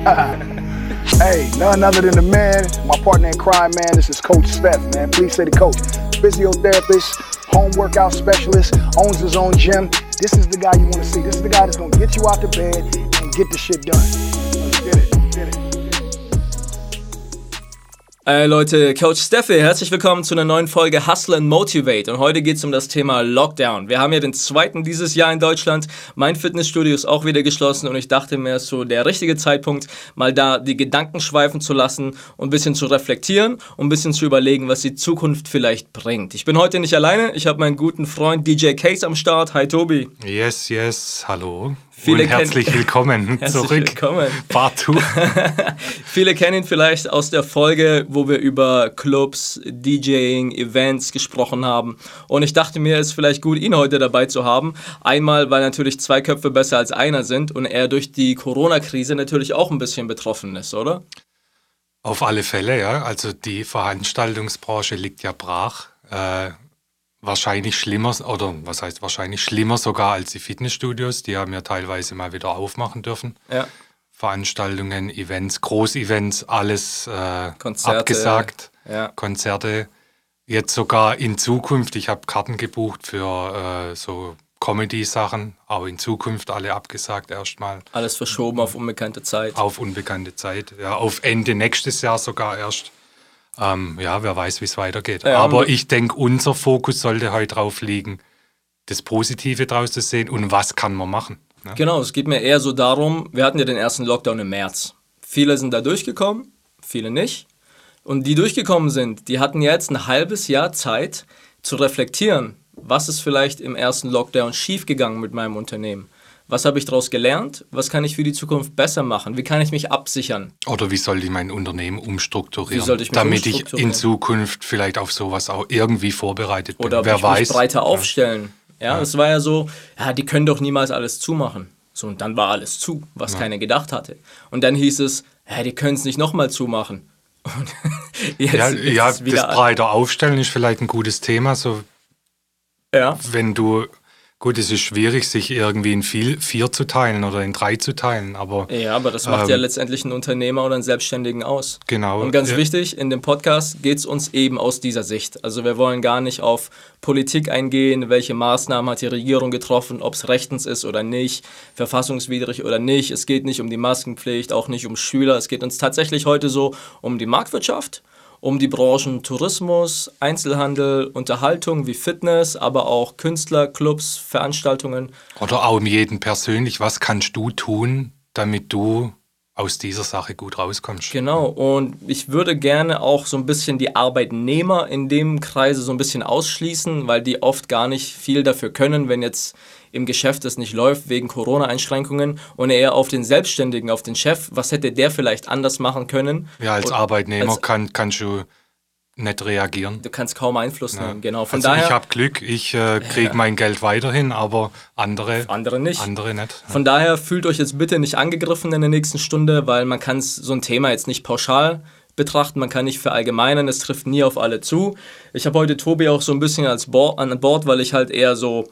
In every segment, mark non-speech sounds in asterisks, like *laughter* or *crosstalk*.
*laughs* hey, none other than the man, my partner in crime, man. This is Coach Steph, man. Please say the coach. Physiotherapist, home workout specialist, owns his own gym. This is the guy you want to see. This is the guy that's going to get you out the bed and get the shit done. Hey Leute, Coach Steffi, herzlich willkommen zu einer neuen Folge Hustle and Motivate. Und heute geht es um das Thema Lockdown. Wir haben ja den zweiten dieses Jahr in Deutschland. Mein Fitnessstudio ist auch wieder geschlossen und ich dachte mir, es ist so der richtige Zeitpunkt, mal da die Gedanken schweifen zu lassen und ein bisschen zu reflektieren und ein bisschen zu überlegen, was die Zukunft vielleicht bringt. Ich bin heute nicht alleine. Ich habe meinen guten Freund DJ Case am Start. Hi Tobi. Yes, yes, hallo. Viele und herzlich willkommen *laughs* herzlich zurück. Willkommen. *laughs* Viele kennen ihn vielleicht aus der Folge, wo wir über Clubs, DJing, Events gesprochen haben. Und ich dachte mir, es ist vielleicht gut, ihn heute dabei zu haben. Einmal, weil natürlich zwei Köpfe besser als einer sind und er durch die Corona-Krise natürlich auch ein bisschen betroffen ist, oder? Auf alle Fälle, ja. Also die Veranstaltungsbranche liegt ja brach. Äh, wahrscheinlich schlimmer, oder was heißt wahrscheinlich schlimmer sogar als die Fitnessstudios. Die haben ja teilweise mal wieder aufmachen dürfen. Ja. Veranstaltungen, Events, Großevents, alles äh, Konzerte, abgesagt. ja. Konzerte. Jetzt sogar in Zukunft, ich habe Karten gebucht für äh, so Comedy-Sachen, aber in Zukunft alle abgesagt erstmal. Alles verschoben auf unbekannte Zeit. Auf unbekannte Zeit, ja, auf Ende nächstes Jahr sogar erst. Ähm, ja, wer weiß, wie es weitergeht. Ja, aber ich denke, unser Fokus sollte heute drauf liegen, das Positive draus zu sehen und was kann man machen. Ne? Genau, es geht mir eher so darum, wir hatten ja den ersten Lockdown im März. Viele sind da durchgekommen, viele nicht. Und die durchgekommen sind, die hatten jetzt ein halbes Jahr Zeit zu reflektieren, was ist vielleicht im ersten Lockdown schiefgegangen mit meinem Unternehmen. Was habe ich daraus gelernt? Was kann ich für die Zukunft besser machen? Wie kann ich mich absichern? Oder wie sollte ich mein Unternehmen umstrukturieren, ich damit ich umstrukturieren? in Zukunft vielleicht auf sowas auch irgendwie vorbereitet bin. Oder wer mich, weiß. mich breiter aufstellen. Ja, es war ja so, ja, die können doch niemals alles zumachen. So, und dann war alles zu, was keiner gedacht hatte. Und dann hieß es, ja, die können es nicht nochmal zumachen. *laughs* Jetzt, Ja, jetzt ja das breiter Aufstellen ist vielleicht ein gutes Thema. So, ja, wenn du, gut, es ist schwierig, sich irgendwie in viel, vier zu teilen oder in drei zu teilen, aber ja, aber das macht ja Ähm, letztendlich einen Unternehmer oder einen Selbstständigen aus. genau. Und ganz ja, wichtig, in dem Podcast geht es uns eben aus dieser Sicht. Also wir wollen gar nicht auf Politik eingehen, welche Maßnahmen hat die Regierung getroffen, ob es rechtens ist oder nicht, verfassungswidrig oder nicht. Es geht nicht um die Maskenpflicht, auch nicht um Schüler. Es geht uns tatsächlich heute so um die Marktwirtschaft, um die Branchen Tourismus, Einzelhandel, Unterhaltung wie Fitness, aber auch Künstler, Clubs, Veranstaltungen. Oder auch um jeden persönlich, was kannst du tun, damit du aus dieser Sache gut rauskommst? Genau, und ich würde gerne auch so ein bisschen die Arbeitnehmer in dem Kreise so ein bisschen ausschließen, weil die oft gar nicht viel dafür können, wenn jetzt im Geschäft es nicht läuft wegen Corona-Einschränkungen und eher auf den Selbstständigen, auf den Chef, was hätte der vielleicht anders machen können? Ja, als Und Arbeitnehmer als- kann, kannst du nicht reagieren. Du kannst kaum Einfluss nehmen, genau. Von also daher, ich habe Glück, ich äh, kriege mein Geld weiterhin, aber andere, andere nicht. andere nicht. Von daher fühlt euch jetzt bitte nicht angegriffen in der nächsten Stunde, weil man kann so ein Thema jetzt nicht pauschal betrachten, man kann nicht verallgemeinern, es trifft nie auf alle zu. Ich habe heute Tobi auch so ein bisschen als Bo an Bord, weil ich halt eher so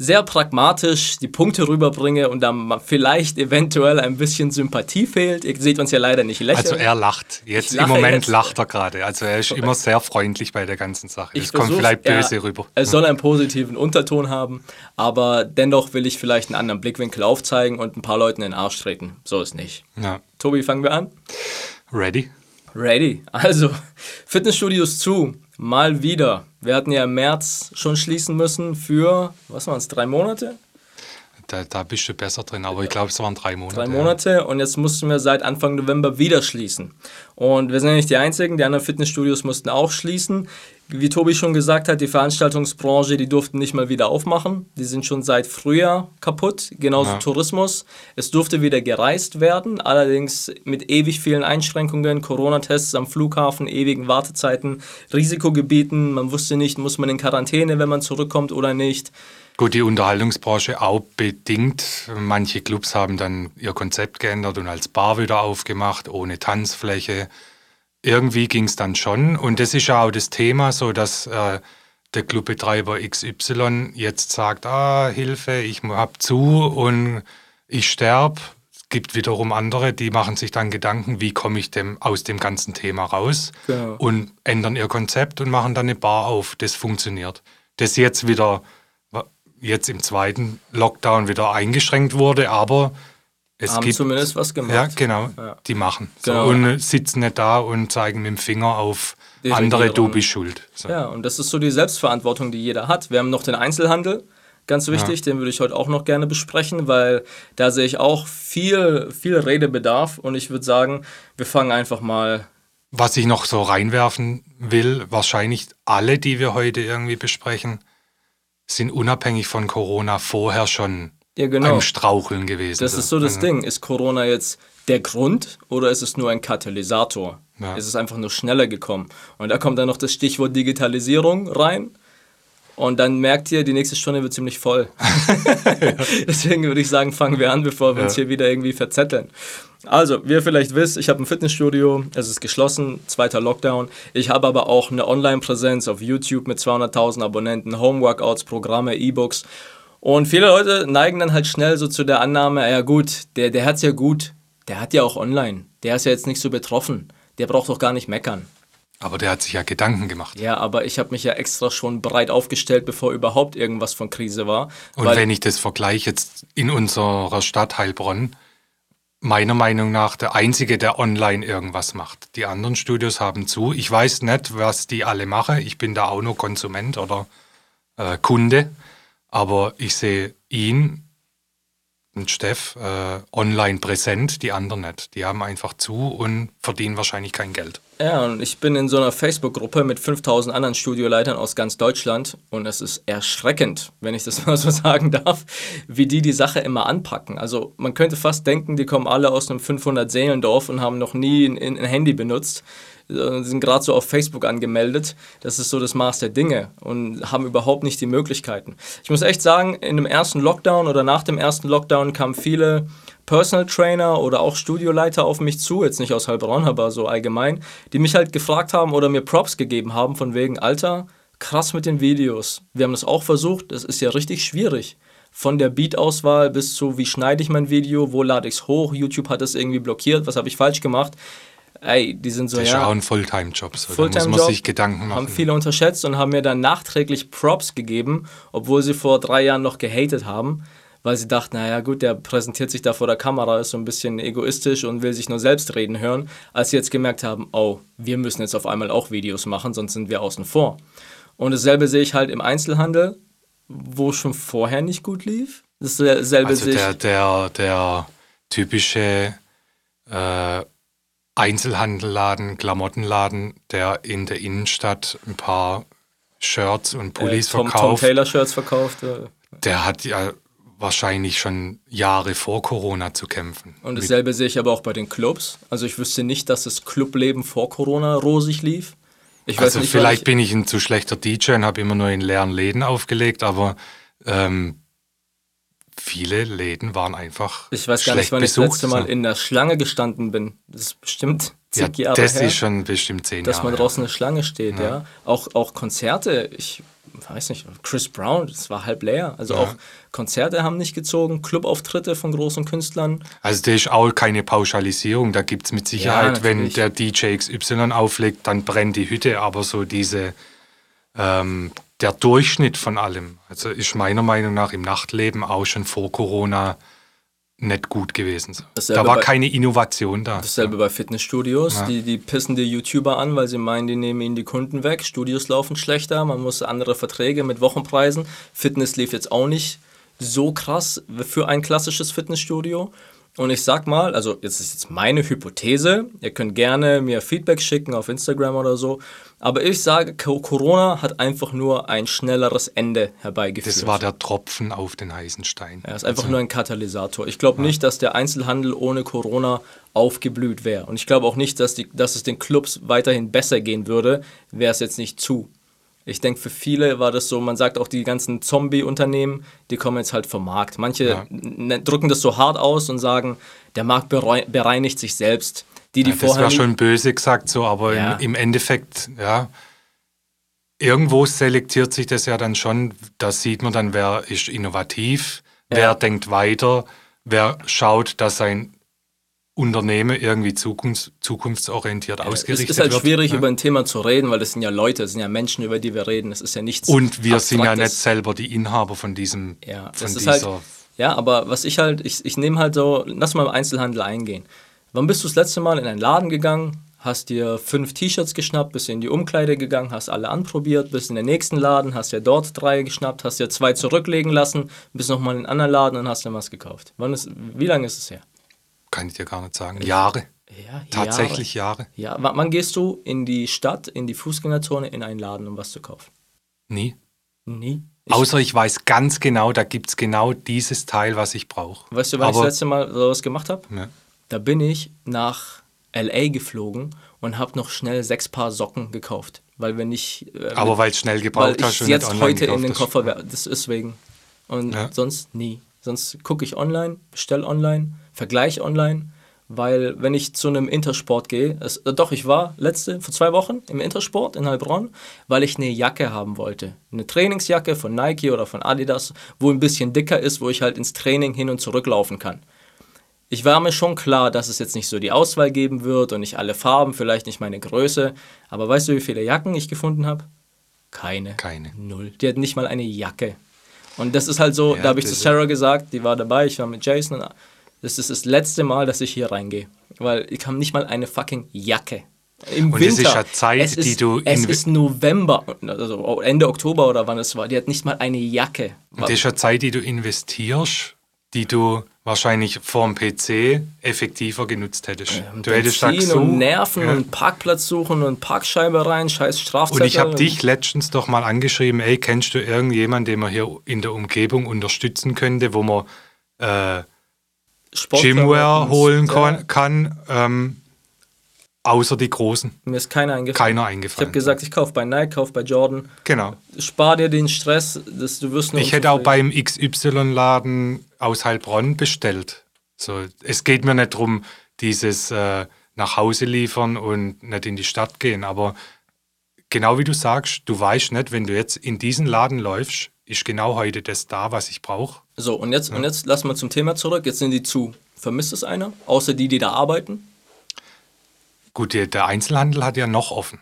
sehr pragmatisch die Punkte rüberbringe und dann mal vielleicht eventuell ein bisschen Sympathie fehlt. Ihr seht uns ja leider nicht lächeln. Also er lacht. Jetzt im Moment jetzt. lacht er gerade. Also er ist immer sehr freundlich bei der ganzen Sache. Ich Es kommt vielleicht böse ja, rüber. Es soll einen positiven Unterton haben, aber dennoch will ich vielleicht einen anderen Blickwinkel aufzeigen und ein paar Leuten in den Arsch treten. So ist nicht. Ja. Tobi, fangen wir an. Ready? Ready. Also, Fitnessstudios zu. Mal wieder. Wir hatten ja im März schon schließen müssen für, was waren es, drei Monate? Da, da bist du besser drin, aber ich glaube, es waren drei Monate. Drei Monate und jetzt mussten wir seit Anfang November wieder schließen. Und wir sind ja nicht die Einzigen, die anderen Fitnessstudios mussten auch schließen. Wie Tobi schon gesagt hat, die Veranstaltungsbranche, die durften nicht mal wieder aufmachen. Die sind schon seit Frühjahr kaputt, genauso Ja. Tourismus. Es durfte wieder gereist werden, allerdings mit ewig vielen Einschränkungen, Corona-Tests am Flughafen, ewigen Wartezeiten, Risikogebieten. Man wusste nicht, muss man in Quarantäne, wenn man zurückkommt oder nicht. Gut, die Unterhaltungsbranche auch bedingt. Manche Clubs haben dann ihr Konzept geändert und als Bar wieder aufgemacht, ohne Tanzfläche. Irgendwie ging es dann schon. Und das ist ja auch das Thema, so dass äh, der Clubbetreiber XY jetzt sagt, ah, Hilfe, ich hab zu und ich sterb. gibt wiederum andere, die machen sich dann Gedanken, wie komme ich dem aus dem ganzen Thema raus Genau. und ändern ihr Konzept und machen dann eine Bar auf. Das funktioniert. Das jetzt wieder, jetzt im zweiten Lockdown wieder eingeschränkt wurde, aber es Haben gibt zumindest was gemacht. ja, genau. Ja. Die machen. Genau. So, und sitzen nicht da und zeigen mit dem Finger auf Die andere, du Regierung. bist schuld. So. Ja, und das ist so die Selbstverantwortung, die jeder hat. Wir haben noch den Einzelhandel, ganz wichtig, den würde ich heute auch noch gerne besprechen, weil da sehe ich auch viel, viel Redebedarf und ich würde sagen, wir fangen einfach mal. Was ich noch so reinwerfen will, wahrscheinlich alle, die wir heute irgendwie besprechen, sind unabhängig von Corona vorher schon Ja, genau. am Straucheln gewesen. Das ist so das Mhm. Ding. Ist Corona jetzt der Grund oder ist es nur ein Katalysator? Ja. Ist es einfach nur schneller gekommen? Und da kommt dann noch das Stichwort Digitalisierung rein. Und dann merkt ihr, die nächste Stunde wird ziemlich voll. *laughs* *laughs* Deswegen würde ich sagen, fangen wir an, bevor wir uns hier wieder irgendwie verzetteln. Also, wie ihr vielleicht wisst, ich habe ein Fitnessstudio, es ist geschlossen, zweiter Lockdown. Ich habe aber auch eine Online-Präsenz auf YouTube mit 200.000 Abonnenten, Homeworkouts, Programme, E-Books. Und viele Leute neigen dann halt schnell so zu der Annahme, ja gut, der, der hat es ja gut, der hat ja auch online, der ist ja jetzt nicht so betroffen, der braucht doch gar nicht meckern. Aber der hat sich ja Gedanken gemacht. Ja, aber ich habe mich ja extra schon breit aufgestellt, bevor überhaupt irgendwas von Krise war. Und wenn ich das vergleiche jetzt in unserer Stadt Heilbronn, meiner Meinung nach der einzige, der online irgendwas macht. Die anderen Studios haben zu. Ich weiß nicht, was die alle machen. Ich bin da auch nur Konsument oder äh, Kunde. Aber ich sehe ihn und Steff äh, online präsent, die anderen nicht. Die haben einfach zu und verdienen wahrscheinlich kein Geld. Ja, und ich bin in so einer Facebook-Gruppe mit 5000 anderen Studioleitern aus ganz Deutschland und es ist erschreckend, wenn ich das *laughs* mal so sagen darf, wie die die Sache immer anpacken. Also man könnte fast denken, die kommen alle aus einem 500-Seelendorf und haben noch nie ein, ein Handy benutzt, äh, sind gerade so auf Facebook angemeldet. Das ist so das Maß der Dinge und haben überhaupt nicht die Möglichkeiten. Ich muss echt sagen, in dem ersten Lockdown oder nach dem ersten Lockdown kamen viele Personal Trainer oder auch Studioleiter auf mich zu, jetzt nicht aus Heilbronn, aber so allgemein, die mich halt gefragt haben oder mir Props gegeben haben von wegen, Alter, krass mit den Videos. Wir haben das auch versucht, das ist ja richtig schwierig. Von der Beat-Auswahl bis zu, wie schneide ich mein Video, wo lade ich es hoch, YouTube hat es irgendwie blockiert, was habe ich falsch gemacht. Ey, die sind so, Das ist ja, ja auch ein Fulltime-Job. So. Da muss man sich Gedanken machen. haben viele unterschätzt und haben mir dann nachträglich Props gegeben, obwohl sie vor drei Jahren noch gehatet haben, weil sie dachten, naja gut, der präsentiert sich da vor der Kamera, ist so ein bisschen egoistisch und will sich nur selbst reden hören, als sie jetzt gemerkt haben, oh, wir müssen jetzt auf einmal auch Videos machen, sonst sind wir außen vor. Und dasselbe sehe ich halt im Einzelhandel, wo schon vorher nicht gut lief. Dasselbe Also sehe ich der, der, der typische äh, Einzelhandelladen, Klamottenladen, der in der Innenstadt ein paar Shirts und äh, Pullis Tom, Tom verkauft, Taylor Shirts verkauft. äh, der hat ja wahrscheinlich schon Jahre vor Corona zu kämpfen. Und Mit- dasselbe sehe ich aber auch bei den Clubs. Also ich wüsste nicht, dass das Clubleben vor Corona rosig lief. Ich also nicht, vielleicht ich, bin ich ein zu schlechter DJ und habe immer nur in leeren Läden aufgelegt, aber ähm, viele Läden waren einfach ich weiß gar nicht, wann ich das letzte Mal in der Schlange gestanden bin. Das ist bestimmt *laughs* ja, zig Jahre das her, ist schon bestimmt zehn dass Jahre. man her. draußen eine Schlange steht. Ja. Auch, auch Konzerte, ich weiß nicht, Chris Brown, das war halb leer. Also auch Konzerte haben nicht gezogen, Clubauftritte von großen Künstlern. Also das ist auch keine Pauschalisierung. Da gibt es mit Sicherheit, wenn der DJ XY auflegt, dann brennt die Hütte. Aber so diese, ähm, der Durchschnitt von allem, also ist meiner Meinung nach im Nachtleben auch schon vor Corona nicht gut gewesen. Dasselbe Da war bei- keine Innovation da. Dasselbe bei Fitnessstudios. Die, die pissen die YouTuber an, weil sie meinen, die nehmen ihnen die Kunden weg. Studios laufen schlechter, man muss andere Verträge mit Wochenpreisen. Fitness lief jetzt auch nicht so krass für ein klassisches Fitnessstudio. Und ich sag mal, also jetzt ist jetzt meine Hypothese, ihr könnt gerne mir Feedback schicken auf Instagram oder so, aber ich sage, Co- Corona hat einfach nur ein schnelleres Ende herbeigeführt. Das war der Tropfen auf den heißen Stein. Er ist einfach nur ein Katalysator. Ich glaube nicht, dass der Einzelhandel ohne Corona aufgeblüht wäre. Und ich glaube auch nicht, dass, die, dass es den Clubs weiterhin besser gehen würde, wäre es jetzt nicht zu. Ich denke, für viele war das so, man sagt auch, die ganzen Zombie-Unternehmen, die kommen jetzt halt vom Markt. Manche Ja. drücken das so hart aus und sagen, der Markt berei- bereinigt sich selbst. Die, die Ja, das vorher war nie- schon böse gesagt so, aber Ja. im, im Endeffekt, ja, irgendwo selektiert sich das ja dann schon. Da sieht man dann, wer ist innovativ, wer denkt weiter, wer schaut, dass sein Unternehmen irgendwie zukunfts zukunftsorientiert ausgerichtet Es ist halt wird. schwierig, ne? über ein Thema zu reden, weil das sind ja Leute, das sind ja Menschen, über die wir reden. Das ist ja nichts. Und wir sind ja nicht Abstraktes. selber die Inhaber von diesem, Ja, von das ist dieser. halt, ja, aber was ich halt, ich, ich nehme halt so, lass mal im Einzelhandel eingehen. Wann bist du das letzte Mal in einen Laden gegangen, hast dir fünf T-Shirts geschnappt, bist in die Umkleide gegangen, hast alle anprobiert, bist in den nächsten Laden, hast dir dort drei geschnappt, hast dir zwei zurücklegen lassen, bist nochmal in einen anderen Laden und hast dir was gekauft. Wann ist, wie lange ist es her? kann ich dir gar nicht sagen. Jahre. Ja, Tatsächlich Jahre. Ja, wann, gehst du in die Stadt, in die Fußgängerzone, in einen Laden, um was zu kaufen? Nie. Nie. Ich, Außer ich weiß ganz genau, da gibt es genau dieses Teil, was ich brauche. weißt du, wann ich das letzte Mal sowas gemacht habe? Ja. Da bin ich nach LA geflogen und habe noch schnell sechs Paar Socken gekauft, weil wir nicht. äh, Aber weil es schnell gebraucht ich hast und jetzt heute in den. Koffer werfe. Das ist wegen. Und Ja. sonst nie. Sonst gucke ich online, bestell online, vergleiche online, weil wenn ich zu einem Intersport gehe, es, äh, doch, ich war letzte, vor zwei Wochen im Intersport in Heilbronn, weil ich eine Jacke haben wollte. Eine Trainingsjacke von Nike oder von Adidas, wo ein bisschen dicker ist, wo ich halt ins Training hin und zurück laufen kann. Ich war mir schon klar, dass es jetzt nicht so die Auswahl geben wird und nicht alle Farben, vielleicht nicht meine Größe. Aber weißt du, wie viele Jacken ich gefunden habe? Keine. Keine. Null. Die hat nicht mal eine Jacke. Und das ist halt so, Ja, da habe ich zu Sarah gesagt, die war dabei, ich war mit Jason. Das ist das letzte Mal, dass ich hier reingehe. Weil ich habe nicht mal eine fucking Jacke. Im Und Winter. es ist ja Zeit, es ist, die du Es ist November, also Ende Oktober oder wann es war. Die hat nicht mal eine Jacke. Und das ist ja Zeit, die du investierst, die du wahrscheinlich vorm PC effektiver genutzt hättest. du hättest da gesucht, und Nerven ja. und Parkplatz suchen und Parkscheibe rein, scheiß Strafzettel. Und ich habe dich letztens doch mal angeschrieben, ey, kennst du irgendjemanden, den man hier in der Umgebung unterstützen könnte, wo man äh, Gymwear holen ja. kann, ähm, außer die Großen. Mir ist keiner eingefallen. Keiner Ich eingefallen. habe gesagt, ich kaufe bei Nike, kaufe bei Jordan. Genau. Spar dir den Stress, dass du wirst nur Ich hätte auch beim XY-Laden aus Heilbronn bestellt. So, es geht mir nicht darum, dieses äh, nach Hause liefern und nicht in die Stadt gehen, aber genau wie du sagst, du weißt nicht, wenn du jetzt in diesen Laden läufst, ist genau heute das da, was ich brauche. So, und jetzt, und jetzt lassen wir zum Thema zurück. Jetzt sind die zu. Vermisst es einer? Außer die, die da arbeiten? Gut, der, der Einzelhandel hat ja noch offen.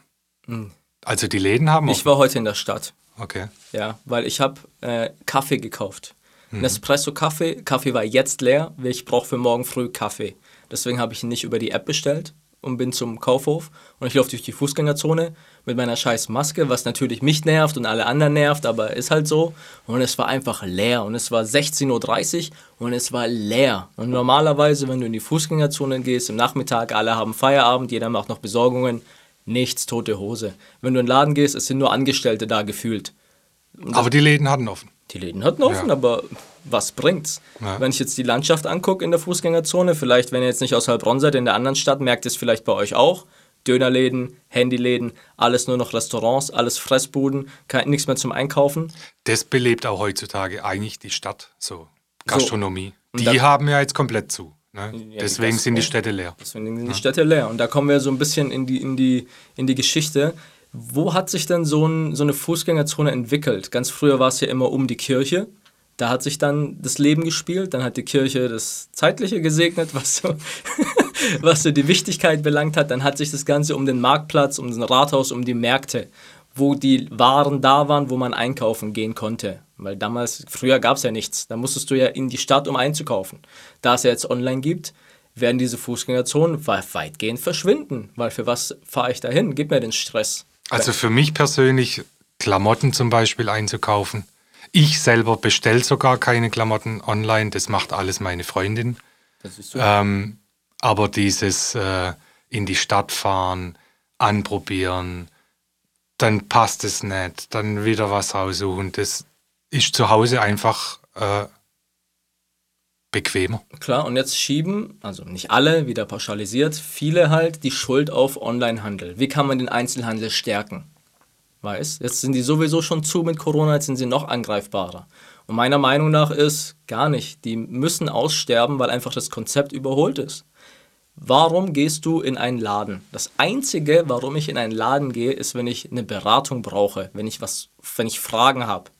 Also die Läden haben Hm. Ich offen. war heute in der Stadt. Okay. Ja, weil ich habe äh, Kaffee gekauft. Mhm. Nespresso-Kaffee. Kaffee war jetzt leer. Ich brauche für morgen früh Kaffee. Deswegen habe ich ihn nicht über die App bestellt und bin zum Kaufhof. Und ich laufe durch die Fußgängerzone mit meiner scheiß Maske, was natürlich mich nervt und alle anderen nervt, aber ist halt so. Und es war einfach leer. Und es war 16.30 Uhr und es war leer. Und normalerweise, wenn du in die Fußgängerzone gehst, im Nachmittag, alle haben Feierabend, jeder macht noch Besorgungen. Nichts, tote Hose. Wenn du in den Laden gehst, es sind nur Angestellte da gefühlt. Aber die Läden hatten offen. Die Läden hatten offen, Ja. aber was bringt's? Ja. Wenn ich jetzt die Landschaft angucke in der Fußgängerzone, vielleicht, wenn ihr jetzt nicht aus Heilbronn seid, in der anderen Stadt, merkt ihr es vielleicht bei euch auch. Dönerläden, Handyläden, alles nur noch Restaurants, alles Fressbuden, kein, nichts mehr zum Einkaufen. Das belebt auch heutzutage eigentlich die Stadt, so Gastronomie. Und die haben ja jetzt komplett zu. Ne? die Deswegen Gastro- sind die Städte leer. Deswegen sind die Städte leer. Und da kommen wir so ein bisschen in die, in die, in die Geschichte. Wo hat sich denn so, ein, so eine Fußgängerzone entwickelt? Ganz früher war es ja immer um die Kirche. Da hat sich dann das Leben gespielt. Dann hat die Kirche das Zeitliche gesegnet, was so, *laughs* was so die Wichtigkeit belangt hat. Dann hat sich das Ganze um den Marktplatz, um das Rathaus, um die Märkte, wo die Waren da waren, wo man einkaufen gehen konnte. Weil damals, früher gab es ja nichts. Da musstest du ja in die Stadt, um einzukaufen. Da es ja jetzt online gibt, werden diese Fußgängerzonen we- weitgehend verschwinden. Weil für was fahre ich dahin? Gib mir den Stress. Also für mich persönlich, Klamotten zum Beispiel einzukaufen. Ich selber bestelle sogar keine Klamotten online, das macht alles meine Freundin. Das ist so. Ähm, aber dieses äh, in die Stadt fahren, anprobieren, dann passt es nicht, dann wieder was raussuchen, das ist zu Hause einfach äh, bequemer. Klar, und jetzt schieben, also nicht alle, wieder pauschalisiert, viele halt die Schuld auf Onlinehandel. Wie kann man den Einzelhandel stärken? Weiß, jetzt sind die sowieso schon zu mit Corona, jetzt sind sie noch angreifbarer. Und meiner Meinung nach ist gar nicht. Die müssen aussterben, weil einfach das Konzept überholt ist. Warum gehst du in einen Laden? Das Einzige, warum ich in einen Laden gehe, ist, wenn ich eine Beratung brauche, wenn ich was, wenn ich Fragen habe.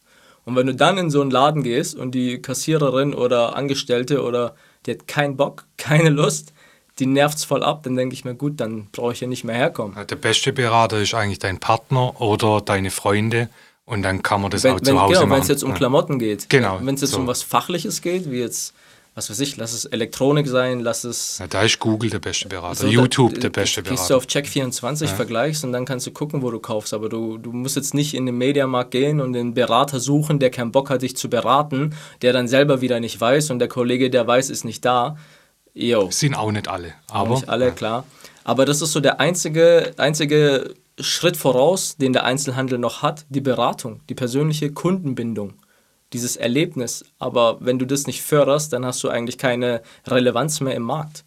Und wenn du dann in so einen Laden gehst und die Kassiererin oder Angestellte oder die hat keinen Bock, *laughs* keine Lust, die nervt's voll ab, dann denke ich mir, gut, dann brauche ich ja nicht mehr herkommen. Der beste Berater ist eigentlich dein Partner oder deine Freunde und dann kann man das wenn, auch wenn, zu Hause genau, machen. wenn es jetzt um. Klamotten geht. Genau, Wenn es jetzt so. um was Fachliches geht, wie jetzt, was weiß ich, lass es Elektronik sein, lass es Ja, da ist Google der beste Berater, So, YouTube da, der beste Gehst du Berater. auf Check24, vergleichst und dann kannst du gucken, wo du kaufst. Aber du, du musst jetzt nicht in den Mediamarkt gehen und den Berater suchen, der keinen Bock hat, dich zu beraten, der dann selber wieder nicht weiß und der Kollege, der weiß, ist nicht da. Yo, Sind auch nicht alle, aber nicht alle, klar. Aber das ist so der einzige, einzige Schritt voraus, den der Einzelhandel noch hat, die Beratung, die persönliche Kundenbindung, dieses Erlebnis. Aber wenn du das nicht förderst, dann hast du eigentlich keine Relevanz mehr im Markt.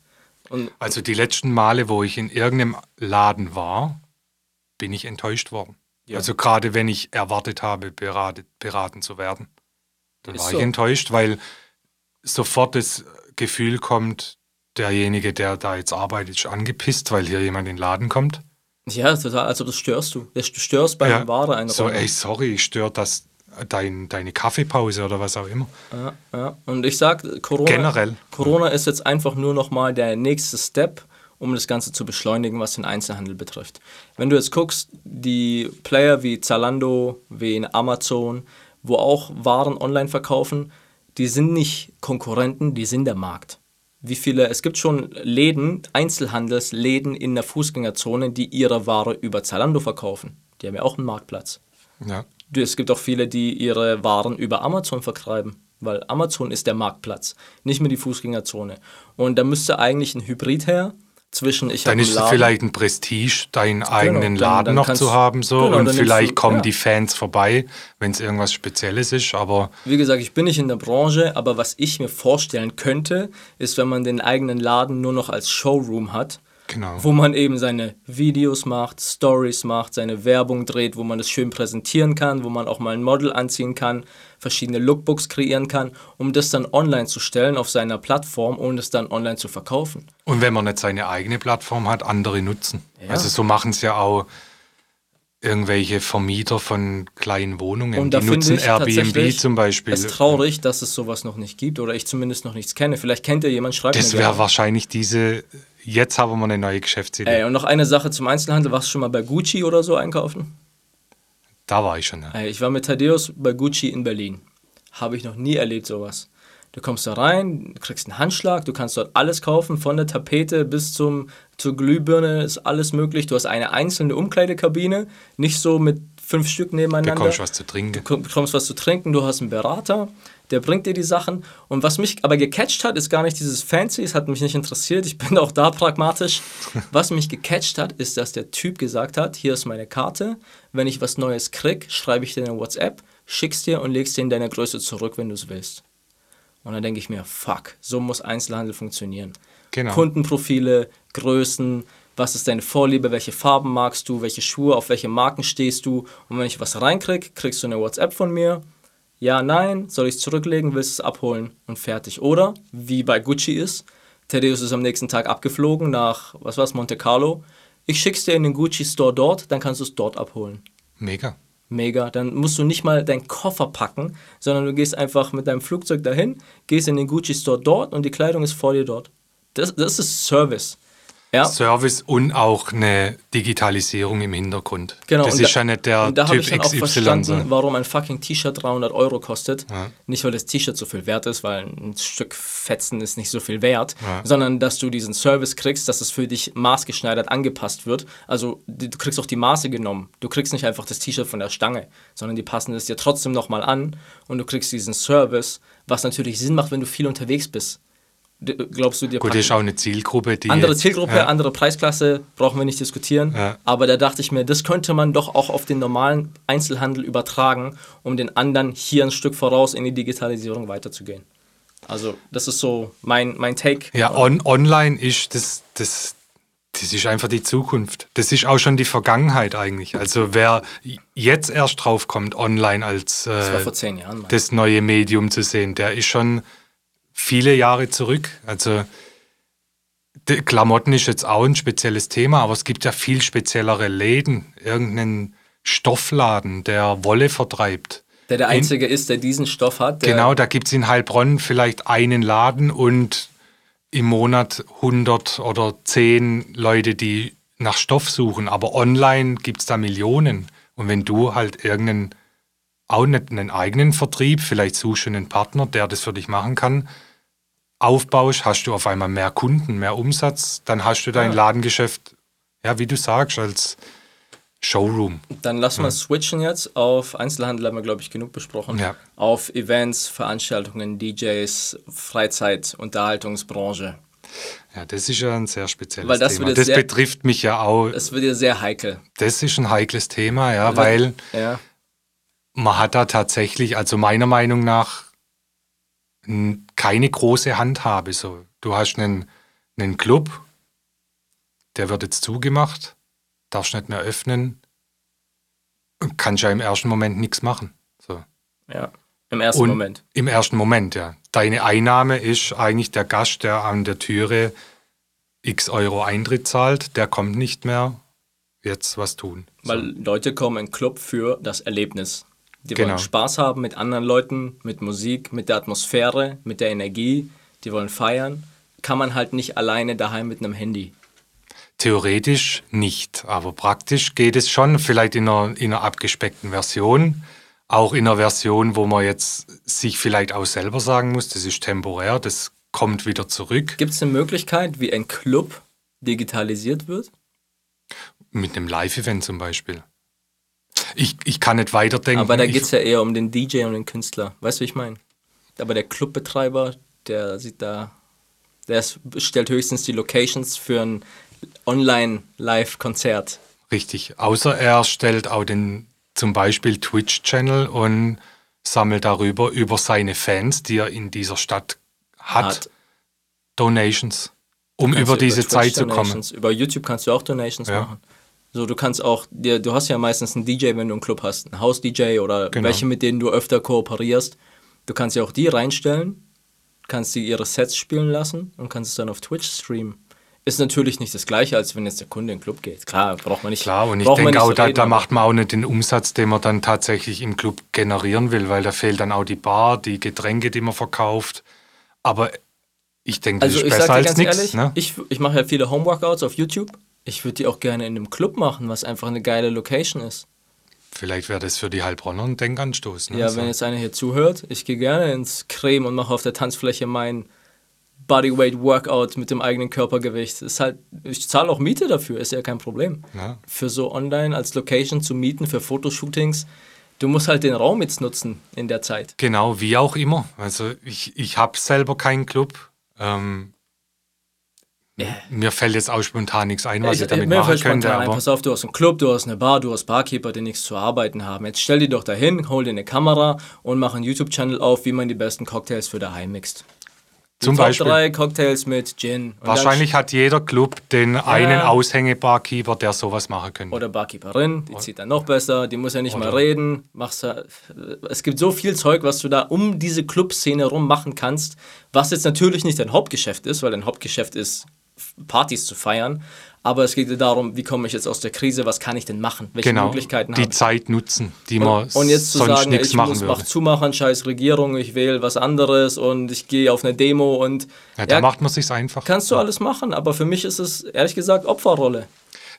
Und also die letzten Male, wo ich in irgendeinem Laden war, bin ich enttäuscht worden. Also gerade wenn ich erwartet habe, beratet, beraten zu werden, dann Ist war so. ich enttäuscht, weil sofort das Gefühl kommt, derjenige, der da jetzt arbeitet, ist angepisst, weil hier jemand in den Laden kommt. Ja, total. Also das störst du. Du störst bei Ja. der Ware eine So, ey, sorry, ich stört das dein, deine Kaffeepause oder was auch immer. Ja, ja. Und ich sag, Corona, Generell. Corona ist jetzt einfach nur noch mal der nächste Step, um das Ganze zu beschleunigen, was den Einzelhandel betrifft. Wenn du jetzt guckst, die Player wie Zalando, wie in Amazon, wo auch Waren online verkaufen, die sind nicht Konkurrenten, die sind der Markt. Wie viele, es gibt schon Läden, Einzelhandelsläden in der Fußgängerzone, die ihre Ware über Zalando verkaufen. Die haben ja auch einen Marktplatz. Ja. Es gibt auch viele, die ihre Waren über Amazon vertreiben, weil Amazon ist der Marktplatz, nicht mehr die Fußgängerzone. Und da müsste eigentlich ein Hybrid her zwischen ich Dann ist es vielleicht ein Prestige, deinen eigenen dann- Laden noch zu haben so genau, und vielleicht du- kommen ja. die Fans vorbei, wenn es irgendwas Spezielles ist, aber Wie gesagt, ich bin nicht in der Branche, aber was ich mir vorstellen könnte, ist, wenn man den eigenen Laden nur noch als Showroom hat, genau. wo man eben seine Videos macht, Stories macht, seine Werbung dreht, wo man es schön präsentieren kann, wo man auch mal ein Model anziehen kann, verschiedene Lookbooks kreieren kann, um das dann online zu stellen auf seiner Plattform und es dann online zu verkaufen. Und wenn man nicht seine eigene Plattform hat, andere nutzen. Ja. Also so machen es ja auch irgendwelche Vermieter von kleinen Wohnungen. Und da die nutzen ich Airbnb zum Beispiel. Es ist traurig, dass es sowas noch nicht gibt oder ich zumindest noch nichts kenne. Vielleicht kennt ihr jemand, schreibt Das mir wäre gerne. wahrscheinlich diese, jetzt haben wir eine neue Geschäftsidee. Ey, und noch eine Sache zum Einzelhandel. Warst du schon mal bei Gucci oder so einkaufen? Da war ich schon. Ja. Ey, ich war mit Thaddeus bei Gucci in Berlin. Habe ich noch nie erlebt sowas. Du kommst da rein, du kriegst einen Handschlag, du kannst dort alles kaufen, von der Tapete bis zum, zur Glühbirne ist alles möglich. Du hast eine einzelne Umkleidekabine, nicht so mit fünf Stück nebeneinander. Bekommst was zu trinken. Du bekommst was zu trinken, du hast einen Berater, der bringt dir die Sachen. Und was mich aber gecatcht hat, ist gar nicht dieses Fancy, es hat mich nicht interessiert, ich bin *laughs* auch da pragmatisch. *laughs* Was mich gecatcht hat, ist, dass der Typ gesagt hat, hier ist meine Karte, wenn ich was Neues krieg, schreibe ich dir eine WhatsApp, schick's dir und legst dir in deiner Größe zurück, wenn du es willst. Und dann denke ich mir, fuck, so muss Einzelhandel funktionieren. Genau. Kundenprofile, Größen, was ist deine Vorliebe, welche Farben magst du, welche Schuhe, auf welche Marken stehst du. Und wenn ich was reinkrieg, kriegst du eine WhatsApp von mir. Ja, nein, soll ich es zurücklegen, willst du es abholen und fertig. Oder, wie bei Gucci ist, Thaddeus ist am nächsten Tag abgeflogen nach, was war's, Monte Carlo. Ich schick's dir in den Gucci Store dort, dann kannst du es dort abholen. Mega. Mega. Dann musst du nicht mal deinen Koffer packen, sondern du gehst einfach mit deinem Flugzeug dahin, gehst in den Gucci Store dort und die Kleidung ist vor dir dort. Das, das ist Service. Ja, Service und auch eine Digitalisierung im Hintergrund. genau. Das und ist da- ja nicht der und da habe Typ ich dann auch XY. verstanden, sein. warum ein fucking T-Shirt 300 Euro kostet. Ja. Nicht, weil das T-Shirt so viel wert ist, weil ein Stück Fetzen ist nicht so viel wert, Ja. sondern dass du diesen Service kriegst, dass es für dich maßgeschneidert angepasst wird. Also du kriegst auch die Maße genommen. Du kriegst nicht einfach das T-Shirt von der Stange, sondern die passen es dir trotzdem nochmal an und du kriegst diesen Service, was natürlich Sinn macht, wenn du viel unterwegs bist. Glaubst du dir Gut, das ist auch eine Zielgruppe, die. andere Zielgruppe, ja, andere Preisklasse, brauchen wir nicht diskutieren. Ja. Aber da dachte ich mir, das könnte man doch auch auf den normalen Einzelhandel übertragen, um den anderen hier ein Stück voraus in die Digitalisierung weiterzugehen. Also, das ist so mein, mein Take. Ja, on, online ist das, das, das ist einfach die Zukunft. Das ist auch schon die Vergangenheit eigentlich. Also wer jetzt erst drauf kommt, online als das äh, vor zehn Jahren. Mann. das neue Medium zu sehen, der ist schon viele Jahre zurück. Also Klamotten ist jetzt auch ein spezielles Thema, aber es gibt ja viel speziellere Läden. Irgendeinen Stoffladen, der Wolle vertreibt. Der der Einzige ist, der diesen Stoff hat. Genau, da gibt es in Heilbronn vielleicht einen Laden und im Monat 100 oder 10 Leute, die nach Stoff suchen, aber online gibt es da Millionen. Und wenn du halt irgendeinen, auch nicht einen eigenen Vertrieb, vielleicht suchst du einen Partner, der das für dich machen kann, aufbaust, hast du auf einmal mehr Kunden, mehr Umsatz, dann hast du dein Ja. Ladengeschäft, ja, wie du sagst, als Showroom. Dann lass mal switchen jetzt auf Einzelhandel, haben wir, glaube ich, genug besprochen. Ja. Auf Events, Veranstaltungen, DJs, Freizeit, Unterhaltungsbranche. Ja, das ist ja ein sehr spezielles Weil das Thema. Das sehr- betrifft mich ja auch. Es wird ja sehr heikel. Das ist ein heikles Thema, ja, weil Ja. man hat da tatsächlich, also meiner Meinung nach, keine große Handhabe. So, du hast einen, einen Club, der wird jetzt zugemacht, darfst nicht mehr öffnen, und kannst ja im ersten Moment nichts machen. So. Ja. Im ersten Und Moment. Im ersten Moment, ja. Deine Einnahme ist eigentlich der Gast, der an der Türe x Euro Eintritt zahlt, der kommt nicht mehr. Jetzt was tun. So. Weil Leute kommen in den Club für das Erlebnis. Die Genau. wollen Spaß haben mit anderen Leuten, mit Musik, mit der Atmosphäre, mit der Energie. Die wollen feiern. Kann man halt nicht alleine daheim mit einem Handy. Theoretisch nicht, aber praktisch geht es schon, vielleicht in einer, in einer abgespeckten Version. Auch in einer Version, wo man jetzt sich vielleicht auch selber sagen muss, das ist temporär, das kommt wieder zurück. Gibt es eine Möglichkeit, wie ein Club digitalisiert wird? Mit einem Live-Event zum Beispiel. Ich, ich kann nicht weiterdenken. Aber da geht es ja eher um den DJ und den Künstler. Weißt du, wie ich meine? Aber der Clubbetreiber, der sieht da, der stellt höchstens die Locations für ein Online-Live-Konzert. Richtig. Außer er stellt auch den zum Beispiel Twitch-Channel und sammelt darüber über seine Fans, die er in dieser Stadt hat, Hat. Donations, um über diese Twitch Zeit zu kommen. Über YouTube kannst du auch Donations Ja. machen. So, du kannst auch, dir, du hast ja meistens einen DJ, wenn du einen Club hast, einen House-DJ oder Genau. welche, mit denen du öfter kooperierst. Du kannst ja auch die reinstellen, kannst die ihre Sets spielen lassen und kannst es dann auf Twitch streamen. Ist natürlich nicht das gleiche, als wenn jetzt der Kunde in den Club geht. Klar, braucht man nicht. Klar, und ich denke auch, da, da macht man auch nicht den Umsatz, den man dann tatsächlich im Club generieren will, weil da fehlt dann auch die Bar, die Getränke, die man verkauft. Aber ich denke, das Also ist ich besser als ganz nichts. ehrlich, Ne? ich, ich mache ja viele Homeworkouts auf YouTube. Ich würde die auch gerne in einem Club machen, was einfach eine geile Location ist. Vielleicht wäre das für die Heilbronner ein Denkanstoß. Ne? Ja, wenn jetzt einer hier zuhört, ich gehe gerne ins Creme und mache auf der Tanzfläche mein Bodyweight Workout mit dem eigenen Körpergewicht. Ist halt, ich zahle auch Miete dafür, ist ja kein Problem. Ja. Für so online als Location zu mieten, für Fotoshootings, du musst halt den Raum jetzt nutzen in der Zeit. Genau, wie auch immer. Also ich, ich habe selber keinen Club. Ähm, Mir fällt jetzt auch spontan nichts ein, was ich, damit mir machen fällt könnte. spontan ein, pass auf, du hast einen Club, du hast eine Bar, du hast Barkeeper, die nichts zu arbeiten haben. Jetzt stell die doch dahin, hol dir eine Kamera und mach einen YouTube-Channel auf, wie man die besten Cocktails für daheim mixt. Die Zum Top Beispiel. drei Cocktails mit Gin. Wahrscheinlich hat jeder Club den einen Aushängebarkeeper, der sowas machen könnte. Oder Barkeeperin, die zieht dann noch besser, die muss ja nicht mal reden. Machst ja, es gibt so viel Zeug, was du da um diese Clubszene rum machen kannst, was jetzt natürlich nicht dein Hauptgeschäft ist, weil dein Hauptgeschäft ist, Partys zu feiern. Aber es geht darum, wie komme ich jetzt aus der Krise, was kann ich denn machen? Welche genau, Möglichkeiten die habe ich? Zeit nutzen, die man Und, und jetzt zu sonst sagen, nichts ich machen muss würde. mach zumachen, scheiß Regierung, ich wähle was anderes und ich gehe auf eine Demo und Ja, da ja, macht man sich's einfach. kannst du alles machen, aber für mich ist es ehrlich gesagt Opferrolle.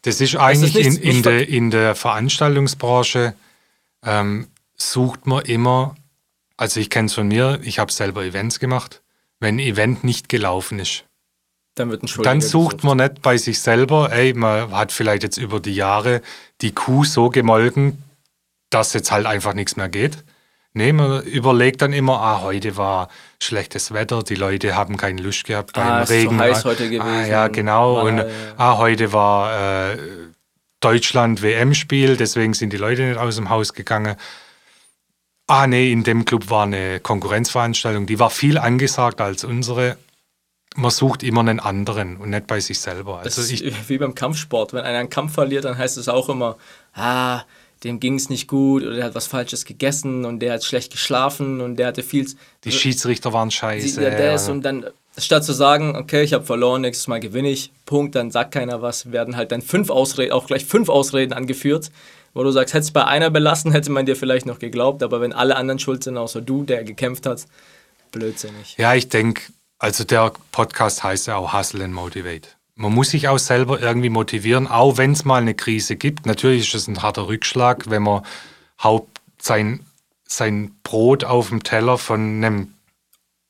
Das ist eigentlich nichts- in, in, nicht der, in der Veranstaltungsbranche ähm, sucht man immer, also ich kenne es von mir, ich habe selber Events gemacht, wenn ein Event nicht gelaufen ist. Dann wird ein Schuldiger Dann sucht gesucht. man nicht bei sich selber, ey, man hat vielleicht jetzt über die Jahre die Kuh so gemolken, dass jetzt halt einfach nichts mehr geht. Nee, man überlegt dann immer, ah, heute war schlechtes Wetter, die Leute haben keine Lust gehabt beim Ah, es ist so Regen. heiß Ah, heute Ah, gewesen. ja, genau. War, Und ja. ah, heute war äh, Deutschland WM-Spiel, deswegen sind die Leute nicht aus dem Haus gegangen. Ah, nee, in dem Club war eine Konkurrenzveranstaltung, die war viel angesagt als unsere. Man sucht immer einen anderen und nicht bei sich selber. Das Also ist ich, wie beim Kampfsport. Wenn einer einen Kampf verliert, dann heißt es auch immer, ah, dem ging es nicht gut oder der hat was Falsches gegessen und der hat schlecht geschlafen und der hatte viel. die Schiedsrichter waren scheiße. der, der ist und dann, statt zu sagen, okay, ich habe verloren, nächstes Mal gewinne ich, Punkt, dann sagt keiner was, werden halt dann fünf Ausreden, auch gleich fünf Ausreden angeführt, wo du sagst, hätte es bei einer belassen, hätte man dir vielleicht noch geglaubt, aber wenn alle anderen schuld sind, außer du, der gekämpft hat, blödsinnig. ja, ich denke, Also der Podcast heißt ja auch Hustle and Motivate. Man muss sich auch selber irgendwie motivieren, auch wenn es mal eine Krise gibt. Natürlich ist es ein harter Rückschlag, wenn man Haupt sein, sein Brot auf dem Teller von einem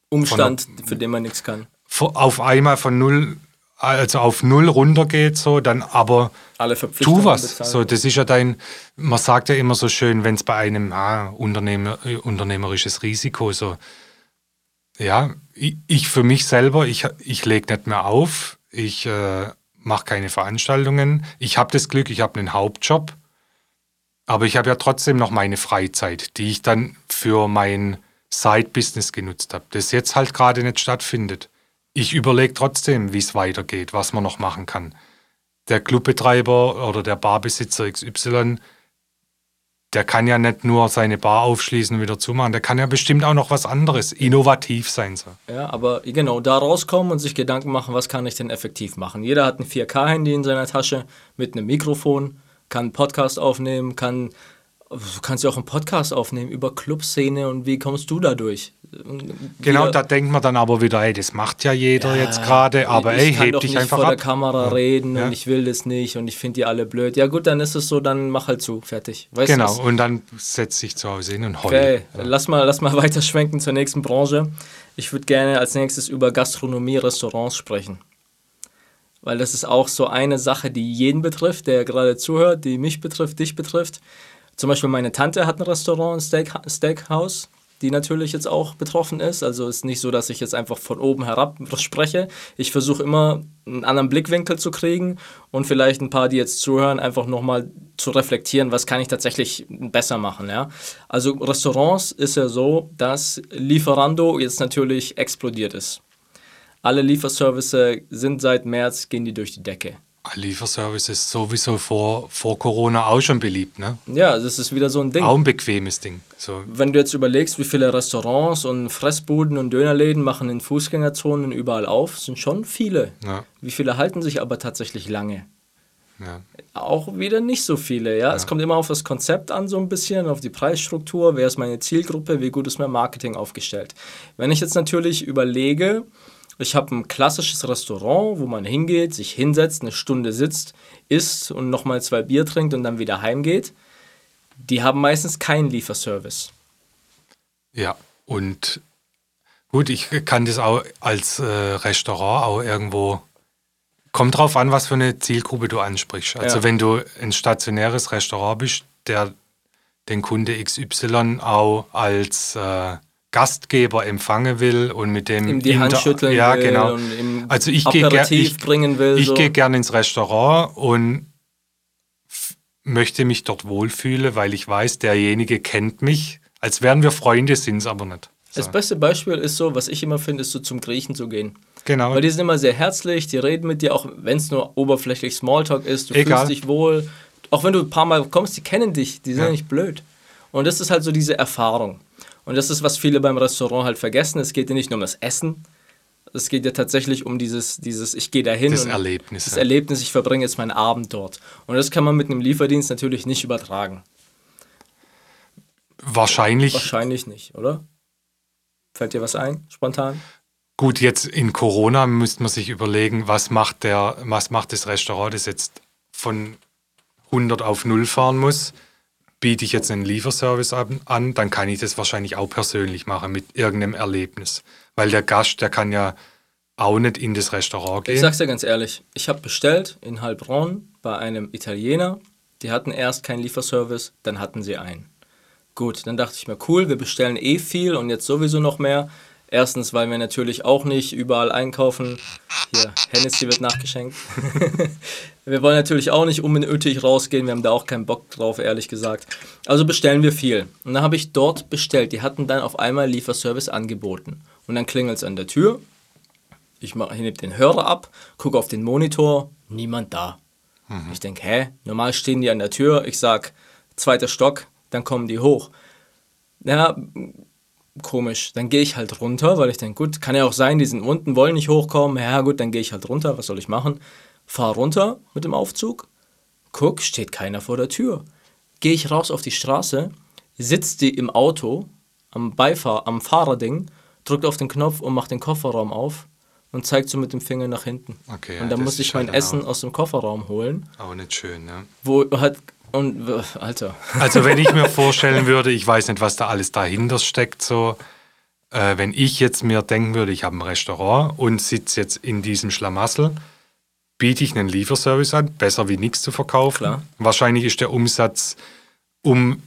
Umstand, von für den man nichts kann. Auf einmal von null, also auf null runtergeht, so, dann aber Alle tu was. So, das ist ja dein, man sagt ja immer so schön, wenn es bei einem ah, Unternehmer, äh, unternehmerisches Risiko so ja, ich, ich für mich selber, ich, ich lege nicht mehr auf, ich äh, mache keine Veranstaltungen. Ich habe das Glück, ich habe einen Hauptjob, aber ich habe ja trotzdem noch meine Freizeit, die ich dann für mein Side-Business genutzt habe, das jetzt halt gerade nicht stattfindet. Ich überlege trotzdem, wie es weitergeht, was man noch machen kann. Der Clubbetreiber oder der Barbesitzer XY der kann ja nicht nur seine Bar aufschließen und wieder zumachen, der kann ja bestimmt auch noch was anderes, innovativ sein. So. Ja, aber genau, da rauskommen und sich Gedanken machen, was kann ich denn effektiv machen. Jeder hat ein 4K-Handy in seiner Tasche mit einem Mikrofon, kann einen Podcast aufnehmen, kann Du kannst ja auch einen Podcast aufnehmen über Clubszene und wie kommst du da durch? Genau, da denkt man dann aber wieder, ey, das macht ja jeder ja, jetzt gerade, aber ey, heb dich einfach vor ab. der Kamera ja. reden ja. und ich will das nicht und ich finde die alle blöd. Ja gut, dann ist es so, dann mach halt zu, fertig. Weißt genau, was? und dann setz dich zu Hause hin und heul. Okay, lass, mal, lass mal *laughs* weiter schwenken zur nächsten Branche. Ich würde gerne als nächstes über Gastronomie, Restaurants sprechen. Weil das ist auch so eine Sache, die jeden betrifft, der gerade zuhört, die mich betrifft, dich betrifft. Zum Beispiel meine Tante hat ein Restaurant, ein Steak, Steakhouse, die natürlich jetzt auch betroffen ist. Also ist nicht so, dass ich jetzt einfach von oben herab spreche. Ich versuche immer einen anderen Blickwinkel zu kriegen und vielleicht ein paar, die jetzt zuhören, einfach nochmal zu reflektieren, was kann ich tatsächlich besser machen. Ja? Also Restaurants ist ja so, dass Lieferando jetzt natürlich explodiert ist. Alle Lieferservices sind seit März, gehen die durch die Decke. Lieferservice ist sowieso vor, vor Corona auch schon beliebt, ne? Ja, das ist wieder so ein Ding. Auch ein bequemes Ding. So. Wenn du jetzt überlegst, wie viele Restaurants und Fressbuden und Dönerläden machen in Fußgängerzonen überall auf, sind schon viele. Ja. Wie viele halten sich aber tatsächlich lange? Ja. Auch wieder nicht so viele, ja? ja. Es kommt immer auf das Konzept an, so ein bisschen, auf die Preisstruktur, wer ist meine Zielgruppe, wie gut ist mein Marketing aufgestellt. Wenn ich jetzt natürlich überlege, ich habe ein klassisches Restaurant, wo man hingeht, sich hinsetzt, eine Stunde sitzt, isst und nochmal zwei Bier trinkt und dann wieder heimgeht. Die haben meistens keinen Lieferservice. Ja, und gut, ich kann das auch als äh, Restaurant auch irgendwo. Kommt drauf an, was für eine Zielgruppe du ansprichst. Also, ja. wenn du ein stationäres Restaurant bist, der den Kunde XY auch als äh, Gastgeber empfangen will und mit dem ihm die Hand schütteln ja, will genau. und ihm also ich gehe ich, bringen will. Ich so. gehe gerne ins Restaurant und möchte mich dort wohlfühlen, weil ich weiß, derjenige kennt mich. Als wären wir Freunde, sind es aber nicht. So. Das beste Beispiel ist so, was ich immer finde, ist so zum Griechen zu gehen. Genau. Weil die sind immer sehr herzlich, die reden mit dir, auch wenn es nur oberflächlich Smalltalk ist, du Egal. fühlst dich wohl. Auch wenn du ein paar Mal kommst, die kennen dich, die sind ja nicht blöd. Und das ist halt so diese Erfahrung. Und das ist, was viele beim Restaurant halt vergessen. Es geht ja nicht nur um das Essen. Es geht ja tatsächlich um dieses, dieses ich gehe dahin. Das Erlebnis. Das Erlebnis, ich verbringe jetzt meinen Abend dort. Und das kann man mit einem Lieferdienst natürlich nicht übertragen. Wahrscheinlich. Wahrscheinlich nicht, oder? Fällt dir was ein, spontan? Gut, jetzt in Corona müsste man sich überlegen, was macht, der, was macht das Restaurant, das jetzt von 100 auf 0 fahren muss biete ich jetzt einen Lieferservice an, dann kann ich das wahrscheinlich auch persönlich machen mit irgendeinem Erlebnis. Weil der Gast, der kann ja auch nicht in das Restaurant gehen. Ich sag's dir ganz ehrlich, ich habe bestellt in Heilbronn bei einem Italiener. Die hatten erst keinen Lieferservice, dann hatten sie einen. Gut, dann dachte ich mir, cool, wir bestellen eh viel und jetzt sowieso noch mehr. Erstens, weil wir natürlich auch nicht überall einkaufen. Hier, Hennessy wird nachgeschenkt. *laughs* wir wollen natürlich auch nicht unnötig rausgehen. Wir haben da auch keinen Bock drauf, ehrlich gesagt. Also bestellen wir viel. Und dann habe ich dort bestellt. Die hatten dann auf einmal Lieferservice angeboten. Und dann klingelt es an der Tür. Ich, nehme den Hörer ab, gucke auf den Monitor. Niemand da. Mhm. Ich denke, hä? Normal stehen die an der Tür. Ich sage, zweiter Stock, dann kommen die hoch. Ja, komisch. Dann gehe ich halt runter, weil ich denke, gut, kann ja auch sein, die sind unten, wollen nicht hochkommen. Ja, gut, dann gehe ich halt runter. Was soll ich machen? Fahr runter mit dem Aufzug. Guck, steht keiner vor der Tür. Gehe ich raus auf die Straße, sitzt die im Auto am Beifahr, am Fahrerding, drückt auf den Knopf und macht den Kofferraum auf und zeigt so mit dem Finger nach hinten. Okay, ja, und dann muss ich mein halt Essen auch- aus dem Kofferraum holen, Auch nicht schön, ne? wo hat und äh, Alter. Also wenn ich mir *laughs* vorstellen würde, ich weiß nicht, was da alles dahinter steckt, so, äh, wenn ich jetzt mir denken würde, ich habe ein Restaurant und sitze jetzt in diesem Schlamassel, biete ich einen Lieferservice an, besser wie nichts zu verkaufen. Klar. Wahrscheinlich ist der Umsatz um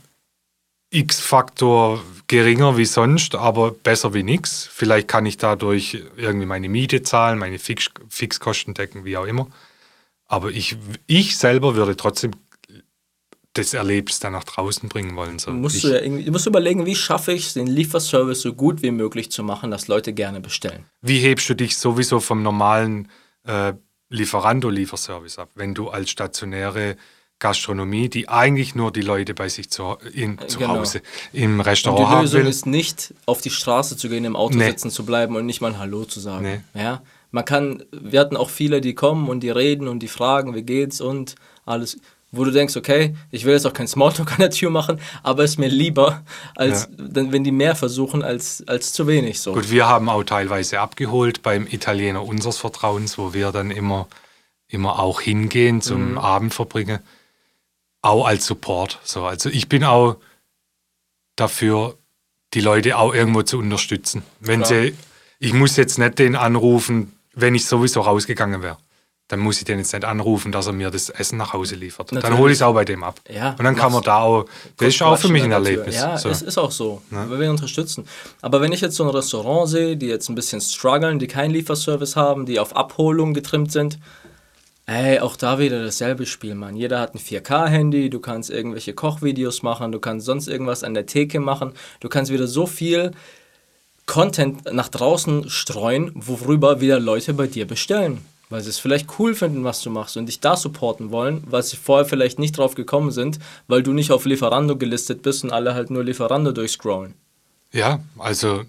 X-Faktor geringer wie sonst, aber besser wie nichts. Vielleicht kann ich dadurch irgendwie meine Miete zahlen, meine Fix Fixkosten decken, wie auch immer. Aber ich, ich selber würde trotzdem das Erlebnis dann nach draußen bringen wollen. So. Musst ich, du ja irgendwie, du musst überlegen, wie schaffe ich es, den Lieferservice so gut wie möglich zu machen, dass Leute gerne bestellen. Wie hebst du dich sowieso vom normalen äh, Lieferando-Lieferservice ab, wenn du als stationäre Gastronomie, die eigentlich nur die Leute bei sich zu, in, zu genau. Hause im Restaurant die haben Lösung will? ist nicht, auf die Straße zu gehen, im Auto Nee. sitzen zu bleiben und nicht mal Hallo zu sagen. Nee. Ja? Man kann, wir hatten auch viele, die kommen und die reden und die fragen, wie geht's und alles. Wo du denkst, okay, ich will jetzt auch kein Smalltalk an der Tür machen, aber ist mir lieber, als dann, wenn die mehr versuchen, als, als zu wenig. So. Gut, wir haben auch teilweise abgeholt beim Italiener unseres Vertrauens, wo wir dann immer, immer auch hingehen zum Mhm. Abend verbringen. Auch als Support. So, also ich bin auch dafür, die Leute auch irgendwo zu unterstützen. Wenn Klar. sie, ich muss jetzt nicht den anrufen, wenn ich sowieso rausgegangen wäre. Dann muss ich den jetzt nicht anrufen, dass er mir das Essen nach Hause liefert. Dann Natürlich. hole ich es auch bei dem ab. Ja, Und dann kann man da auch, das ist auch für mich ein Erlebnis. Ja, so. es ist auch so, weil wir unterstützen. Aber wenn ich jetzt so ein Restaurant sehe, die jetzt ein bisschen strugglen, die keinen Lieferservice haben, die auf Abholung getrimmt sind, ey, auch da wieder dasselbe Spiel, Mann. Jeder hat ein 4K-Handy, du kannst irgendwelche Kochvideos machen, du kannst sonst irgendwas an der Theke machen, du kannst wieder so viel Content nach draußen streuen, worüber wieder Leute bei dir bestellen. Weil sie es vielleicht cool finden, was du machst und dich da supporten wollen, weil sie vorher vielleicht nicht drauf gekommen sind, weil du nicht auf Lieferando gelistet bist und alle halt nur Lieferando durchscrollen. Ja, also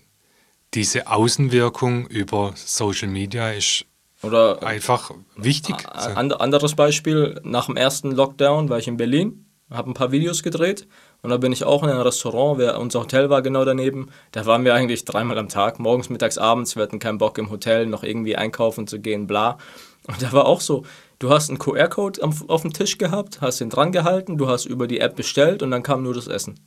diese Außenwirkung über Social Media ist Oder einfach wichtig. Anderes Beispiel, nach dem ersten Lockdown war ich in Berlin, habe ein paar Videos gedreht und da bin ich auch in ein Restaurant, wir, unser Hotel war genau daneben. Da waren wir eigentlich dreimal am Tag, morgens, mittags, abends. Wir hatten keinen Bock im Hotel noch irgendwie einkaufen zu gehen, bla. Und da war auch so, du hast einen QR-Code auf dem Tisch gehabt, hast ihn dran gehalten, du hast über die App bestellt und dann kam nur das Essen.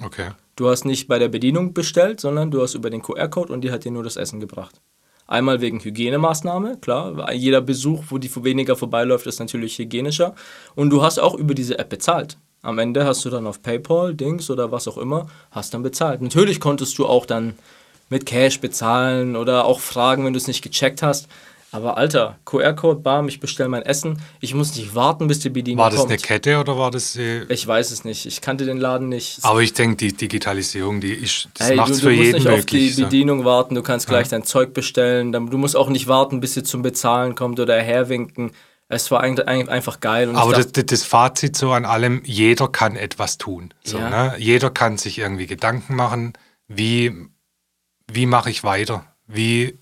Okay. Du hast nicht bei der Bedienung bestellt, sondern du hast über den QR-Code und die hat dir nur das Essen gebracht. Einmal wegen Hygienemaßnahme, klar. Jeder Besuch, wo die weniger vorbeiläuft, ist natürlich hygienischer. Und du hast auch über diese App bezahlt. Am Ende hast du dann auf PayPal, Dings oder was auch immer, hast dann bezahlt. Natürlich konntest du auch dann mit Cash bezahlen oder auch fragen, wenn du es nicht gecheckt hast. Aber Alter, QR-Code, bam, ich bestelle mein Essen. Ich muss nicht warten, bis die Bedienung War das kommt. eine Kette oder war das. Äh, ich weiß es nicht. Ich kannte den Laden nicht. aber ich denke, die Digitalisierung, die ist, das Hey, macht du, es du für musst jeden nicht auf die möglich. so. Bedienung warten, du kannst gleich dein Zeug bestellen. Du musst auch nicht warten, bis sie zum Bezahlen kommt oder herwinken. Es war eigentlich ein- einfach geil. Aber das, das Fazit so an allem, jeder kann etwas tun. So, Ja. ne? Jeder kann sich irgendwie Gedanken machen, wie, wie mache ich weiter? Wie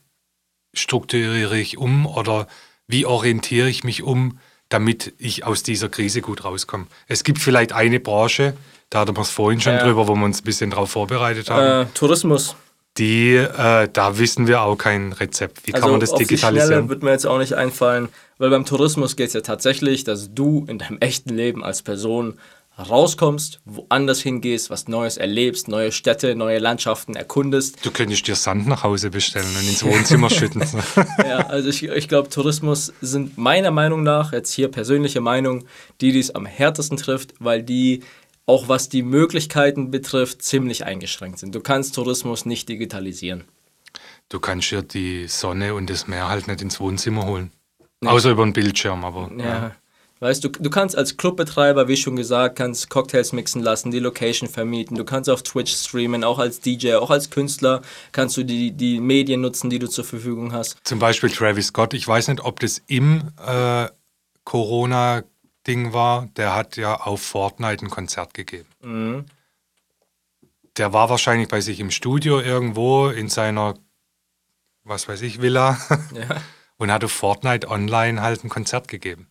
strukturiere ich um oder wie orientiere ich mich um, damit ich aus dieser Krise gut rauskomme? Es gibt vielleicht eine Branche, da hatten wir es vorhin schon Ja. drüber, wo wir uns ein bisschen darauf vorbereitet haben. äh, Tourismus. Die, äh, da wissen wir auch kein Rezept. Wie kann Also man das auf die Schnelle digitalisieren? wird mir jetzt auch nicht einfallen, weil beim Tourismus geht es ja tatsächlich, dass du in deinem echten Leben als Person rauskommst, woanders hingehst, was Neues erlebst, neue Städte, neue Landschaften erkundest. Du könntest dir Sand nach Hause bestellen und ins Wohnzimmer schütten. *laughs* Ja, also ich, ich glaube, Tourismus sind meiner Meinung nach, jetzt hier persönliche Meinung, die, die es am härtesten trifft, weil die auch was die Möglichkeiten betrifft, ziemlich eingeschränkt sind. Du kannst Tourismus nicht digitalisieren. Du kannst dir die Sonne und das Meer halt nicht ins Wohnzimmer holen. Außer über einen Bildschirm, aber. Ja. Weißt du, du kannst als Clubbetreiber, wie schon gesagt, kannst Cocktails mixen lassen, die Location vermieten, du kannst auf Twitch streamen, auch als DJ, auch als Künstler kannst du die, die Medien nutzen, die du zur Verfügung hast. Zum Beispiel Travis Scott, ich weiß nicht, ob das im äh, Corona-Ding war, der hat ja auf Fortnite ein Konzert gegeben. Mhm. Der war wahrscheinlich bei sich im Studio irgendwo in seiner, was weiß ich, Villa *laughs* Ja. und hat auf Fortnite online halt ein Konzert gegeben.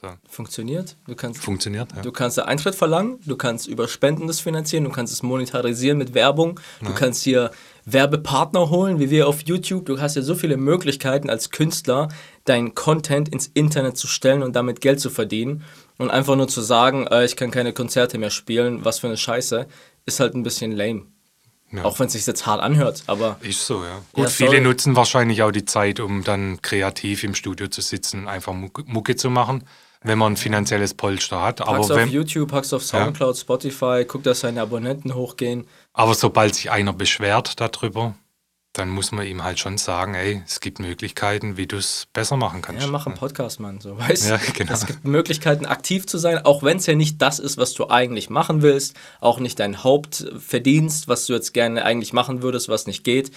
So. Funktioniert. Du kannst, Funktioniert, ja. du kannst da Eintritt verlangen, du kannst über Spenden das finanzieren, du kannst es monetarisieren mit Werbung, du kannst hier Werbepartner holen, wie wir auf YouTube. Du hast ja so viele Möglichkeiten als Künstler, deinen Content ins Internet zu stellen und damit Geld zu verdienen. Und einfach nur zu sagen, äh, ich kann keine Konzerte mehr spielen, was für eine Scheiße, ist halt ein bisschen lame. Ja. Auch wenn es sich jetzt hart anhört, aber Ist so, ja. Gut, Ja, viele nutzen wahrscheinlich auch die Zeit, um dann kreativ im Studio zu sitzen, einfach Mucke, zu machen, wenn man ein finanzielles Polster hat. Aber, pack's auf wenn, YouTube, pack's auf Soundcloud, Spotify, guck, dass seine Abonnenten hochgehen. aber sobald sich einer beschwert darüber, dann muss man ihm halt schon sagen, ey, es gibt Möglichkeiten, wie du es besser machen kannst. Ja, mach einen Podcast, Mann, so *laughs* weißt Ja, genau. Es gibt Möglichkeiten, aktiv zu sein, auch wenn es ja nicht das ist, was du eigentlich machen willst, auch nicht dein Hauptverdienst, was du jetzt gerne eigentlich machen würdest, was nicht geht.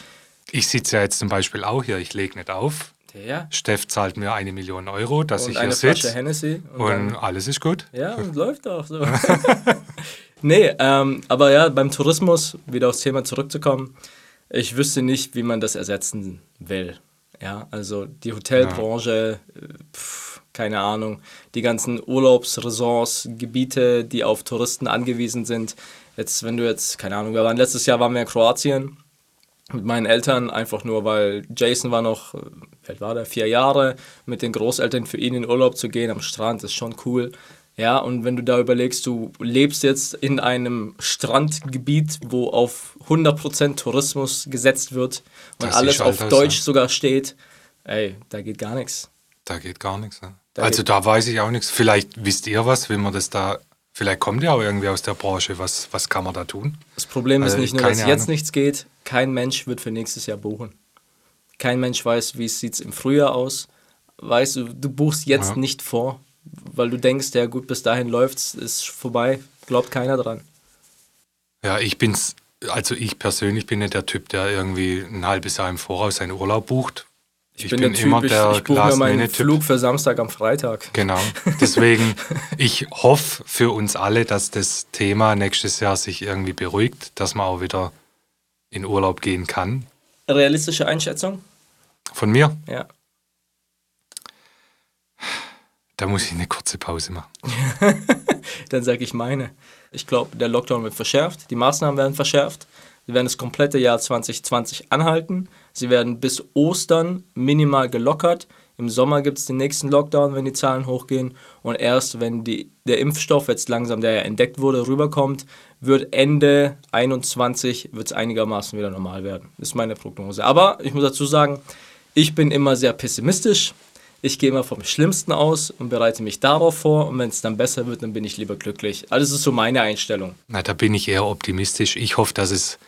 Ich sitze ja jetzt zum Beispiel auch hier, ich lege nicht auf. Ja. Steff zahlt mir eine Million Euro, dass Und ich hier sitze. Hennessy. Und, Und alles ist gut. ja, und läuft auch so. *laughs* *laughs* nee, ähm, aber ja, beim Tourismus, wieder aufs Thema zurückzukommen, ich wüsste nicht, wie man das ersetzen will. Ja, also die Hotelbranche, äh, pf, keine Ahnung, die ganzen Urlaubsresorts, Gebiete, die auf Touristen angewiesen sind. Jetzt, wenn du jetzt, keine Ahnung, wir waren letztes Jahr waren wir in Kroatien mit meinen Eltern, einfach nur, weil Jason war noch, äh, wie alt war der, vier Jahre, mit den Großeltern für ihn in Urlaub zu gehen am Strand, ist schon cool. Ja, und wenn du da überlegst, du lebst jetzt in einem Strandgebiet, wo auf 100% Tourismus gesetzt wird und Das alles auf Deutsch ja. sogar steht, ey, da geht gar nichts. Da geht gar nichts. Ja. Da also da weiß ich auch nichts. Vielleicht wisst ihr was, wenn man das da. Vielleicht kommt ihr auch irgendwie aus der Branche. Was, was kann man da tun? Das Problem ist Also, nicht nur, dass keine jetzt Ahnung. nichts geht, kein Mensch wird für nächstes Jahr buchen. Kein Mensch weiß, wie es sieht im Frühjahr aus. Weißt du, du buchst jetzt Ja. nicht vor, weil du denkst, ja gut, bis dahin läuft's, ist vorbei, glaubt keiner dran. Ja, ich bin's. Also ich persönlich bin nicht der Typ, der irgendwie ein halbes Jahr im Voraus seinen Urlaub bucht. Ich, bin, der Typ, ich, ich buche mir meinen. Flug für Samstag am Freitag. Genau. *laughs* Deswegen, ich hoffe für uns alle, dass das Thema nächstes Jahr sich irgendwie beruhigt, dass man auch wieder in Urlaub gehen kann. Realistische Einschätzung? Von mir, Ja. Da muss ich eine kurze Pause machen. *laughs* Dann sage ich meine. Ich glaube, der Lockdown wird verschärft, die Maßnahmen werden verschärft. Sie werden das komplette Jahr 2020 anhalten. Sie werden bis Ostern minimal gelockert. Im Sommer gibt es den nächsten Lockdown, wenn die Zahlen hochgehen. Und erst wenn die, der Impfstoff jetzt langsam, der ja entdeckt wurde, rüberkommt, wird Ende 21 wird es einigermaßen wieder normal werden. Das ist meine Prognose. Aber ich muss dazu sagen, ich bin immer sehr pessimistisch. Ich gehe immer vom Schlimmsten aus und bereite mich darauf vor. Und wenn es dann besser wird, dann bin ich lieber glücklich. Also das ist so meine Einstellung. Na, da bin ich eher optimistisch. Ich hoffe, dass es,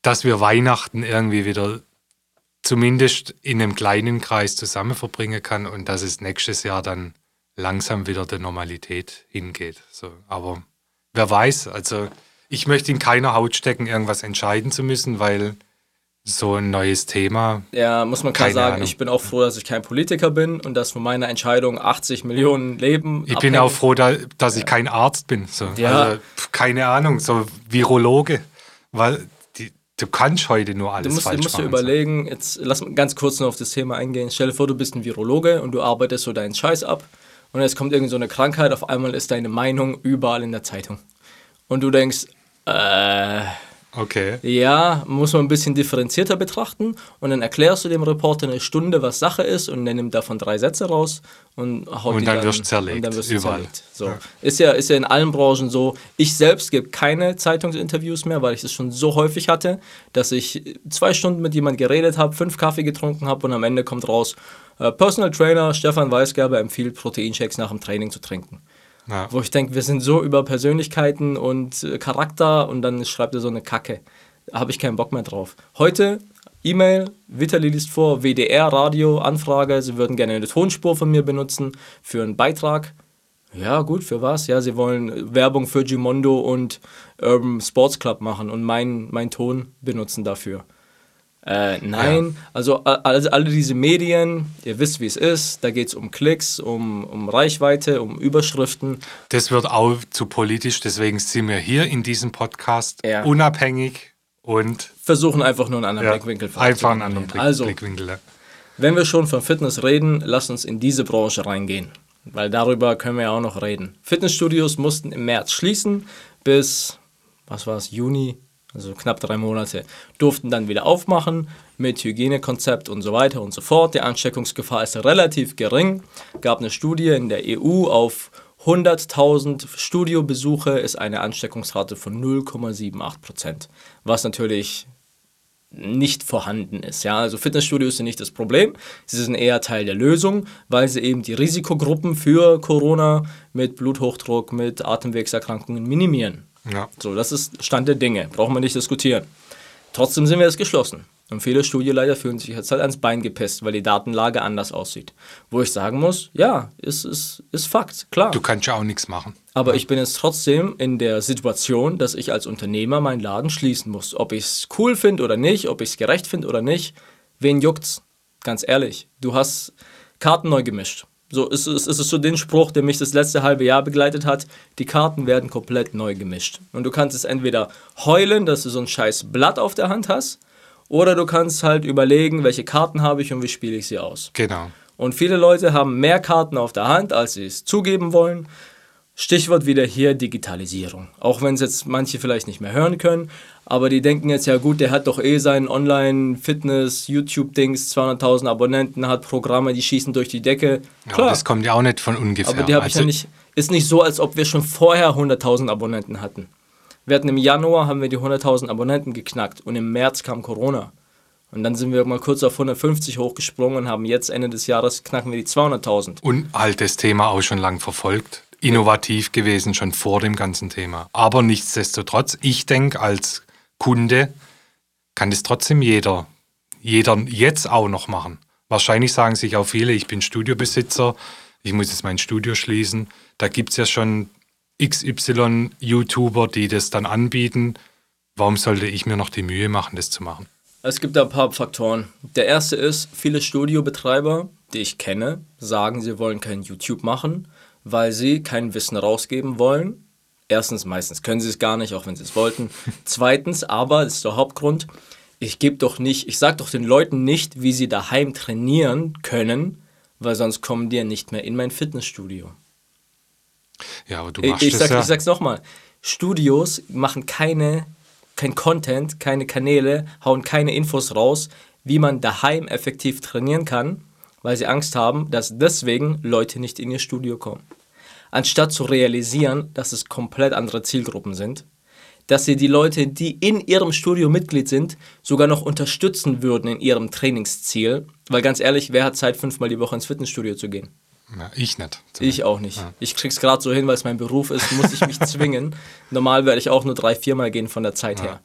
dass wir Weihnachten irgendwie wieder zumindest in einem kleinen Kreis zusammen verbringen kann und dass es nächstes Jahr dann langsam wieder der Normalität hingeht. So, aber wer weiß, also ich möchte in keiner Haut stecken, irgendwas entscheiden zu müssen, weil so ein neues Thema, Ja, muss man klar Keine sagen, Ahnung. ich bin auch froh, dass ich kein Politiker bin und dass von meiner Entscheidung 80 Millionen Leben ich bin auch froh, da, dass ich kein Arzt bin. So. Ja. Also, keine Ahnung, so Virologe, weil die, du kannst heute nur alles Du musst, du falsch musst dir machen. so. überlegen, jetzt lass mal ganz kurz noch auf das Thema eingehen. Stell dir vor, du bist ein Virologe und du arbeitest so deinen Scheiß ab und jetzt kommt irgend so eine Krankheit, auf einmal ist deine Meinung überall in der Zeitung. Und du denkst, äh, Okay. ja, muss man ein bisschen differenzierter betrachten und dann erklärst du dem Reporter eine Stunde, was Sache ist und der nimmt davon drei Sätze raus und haut Und die dann wirst du zerlegt, Und dann wirst du überall. zerlegt. So. Ja. Ist, ja, ist ja in allen Branchen so. Ich selbst gebe keine Zeitungsinterviews mehr, weil ich das schon so häufig hatte, dass ich zwei Stunden mit jemand geredet habe, fünf Kaffee getrunken habe und am Ende kommt raus, äh, Personal Trainer Stefan Weisgerber empfiehlt Proteinshakes nach dem Training zu trinken. Ja. Wo ich denke, wir sind so über Persönlichkeiten und äh, Charakter und dann schreibt er so eine Kacke. Da habe ich keinen Bock mehr drauf. Heute E-Mail, Vitali liest vor, WDR, Radio, Anfrage, sie würden gerne eine Tonspur von mir benutzen für einen Beitrag. Ja, gut, für was? Ja, sie wollen Werbung für Gimondo und Urban Sports Club machen und meinen mein Ton benutzen dafür. Äh, nein, also a- alle, alle diese Medien, ihr wisst, wie es ist, da geht es um Klicks, um, um Reichweite, um Überschriften. Das wird auch zu politisch, deswegen sind wir hier in diesem Podcast Ja. unabhängig und versuchen einfach nur einen anderen ja, Blickwinkel einfach einen anderen Blick, Also, Blickwinkel. ja. wenn wir schon von Fitness reden, lass uns in diese Branche reingehen. weil darüber können wir ja auch noch reden. Fitnessstudios mussten im März schließen bis, was war es, Juni, also knapp drei Monate, durften dann wieder aufmachen mit Hygienekonzept und so weiter und so fort. Die Ansteckungsgefahr ist relativ gering. Gab eine Studie in der EU auf 100.000 Studiobesuche ist eine Ansteckungsrate von 0,78 Prozent, was natürlich nicht vorhanden ist. Ja, also Fitnessstudios sind nicht das Problem, sie sind eher Teil der Lösung, weil sie eben die Risikogruppen für Corona mit Bluthochdruck, mit Atemwegserkrankungen minimieren. Ja. So, das ist Stand der Dinge, brauchen wir nicht diskutieren. Trotzdem sind wir jetzt geschlossen. Und viele Studieleiter fühlen sich jetzt halt ans Bein gepisst, weil die Datenlage anders aussieht. Wo ich sagen muss, ja, ist, ist, ist Fakt, klar. Du kannst ja auch nichts machen. Aber ich bin jetzt trotzdem in der Situation, dass ich als Unternehmer meinen Laden schließen muss. Ob ich es cool finde oder nicht, ob ich es gerecht finde oder nicht, wen juckt's? Ganz ehrlich, du hast Karten neu gemischt. So ist es, ist es so den Spruch, der mich das letzte halbe Jahr begleitet hat. Die Karten werden komplett neu gemischt. Und du kannst es entweder heulen, dass du so ein scheiß Blatt auf der Hand hast, oder du kannst halt überlegen, welche Karten habe ich und wie spiele ich sie aus. Genau. Und viele Leute haben mehr Karten auf der Hand, als sie es zugeben wollen. Stichwort wieder hier Digitalisierung. Auch wenn es jetzt manche vielleicht nicht mehr hören können, aber die denken jetzt, ja gut, der hat doch eh sein Online-Fitness-YouTube-Dings, 200.000 Abonnenten, hat Programme, die schießen durch die Decke. Klar. Ja, das kommt ja auch nicht von ungefähr. Aber die habe also, ich ja nicht, ist nicht so, als ob wir schon vorher 100.000 Abonnenten hatten. Wir hatten im Januar haben wir die 100.000 Abonnenten geknackt und im März kam Corona. Und dann sind wir mal kurz auf 150 hochgesprungen und haben jetzt Ende des Jahres knacken wir die 200.000. Und das Thema auch schon lang verfolgt. Innovativ gewesen, schon vor dem ganzen Thema. Aber nichtsdestotrotz, ich denke, als Kunde kann das trotzdem jeder, jeder jetzt auch noch machen. Wahrscheinlich sagen sich auch viele, ich bin Studiobesitzer, ich muss jetzt mein Studio schließen. Da gibt es ja schon XY-YouTuber, die das dann anbieten. Warum sollte ich mir noch die Mühe machen, das zu machen? Es gibt ein paar Faktoren. Der erste ist, viele Studiobetreiber, die ich kenne, sagen, sie wollen kein YouTube machen, weil sie kein Wissen rausgeben wollen. Erstens, meistens können sie es gar nicht, auch wenn sie es wollten. *laughs* Zweitens, aber, das ist der Hauptgrund, ich gebe doch nicht, ich sage doch den Leuten nicht, wie sie daheim trainieren können, weil sonst kommen die ja nicht mehr in mein Fitnessstudio. Ja, aber du machst ich, ich sag, ja. Ich sag's nochmal. Studios machen keine, kein Content, keine Kanäle, hauen keine Infos raus, wie man daheim effektiv trainieren kann, weil sie Angst haben, dass deswegen Leute nicht in ihr Studio kommen. Anstatt zu realisieren, dass es komplett andere Zielgruppen sind, dass sie die Leute, die in ihrem Studio Mitglied sind, sogar noch unterstützen würden in ihrem Trainingsziel. Weil ganz ehrlich, wer hat Zeit, fünfmal die Woche ins Fitnessstudio zu gehen? Ja, ich nicht. Ich auch nicht. Ja. Ich krieg's gerade so hin, weil es mein Beruf ist, muss ich mich *laughs* zwingen. Normal werde ich auch nur drei, viermal gehen von der Zeit ja. her.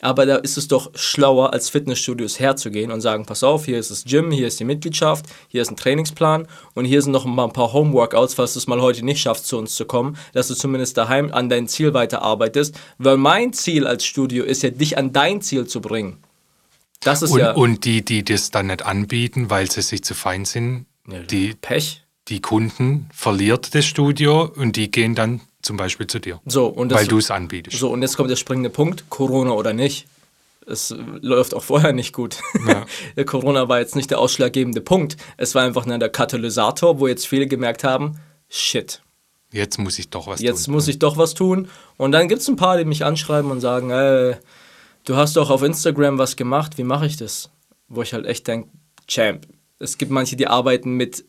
Aber da ist es doch schlauer, als Fitnessstudios herzugehen und sagen, pass auf, hier ist das Gym, hier ist die Mitgliedschaft, hier ist ein Trainingsplan und hier sind noch mal ein paar Homeworkouts, falls du es mal heute nicht schaffst, zu uns zu kommen, dass du zumindest daheim an dein Ziel weiterarbeitest. Weil mein Ziel als Studio ist ja, dich an dein Ziel zu bringen. Das ist und, ja... Und die, die das dann nicht anbieten, weil sie sich zu fein sind, ja, die... Pech die Kunden verliert das Studio und die gehen dann zum Beispiel zu dir. So, und weil du es anbietest. So, und jetzt kommt der springende Punkt: Corona oder nicht. Es läuft auch vorher nicht gut. Ja. *laughs* Corona war jetzt nicht der ausschlaggebende Punkt. Es war einfach der Katalysator, wo jetzt viele gemerkt haben: Shit. Jetzt muss ich doch was jetzt tun. Jetzt muss ich doch was tun. Und dann gibt es ein paar, die mich anschreiben und sagen: äh, Du hast doch auf Instagram was gemacht, wie mache ich das? Wo ich halt echt denke: Champ. Es gibt manche, die arbeiten mit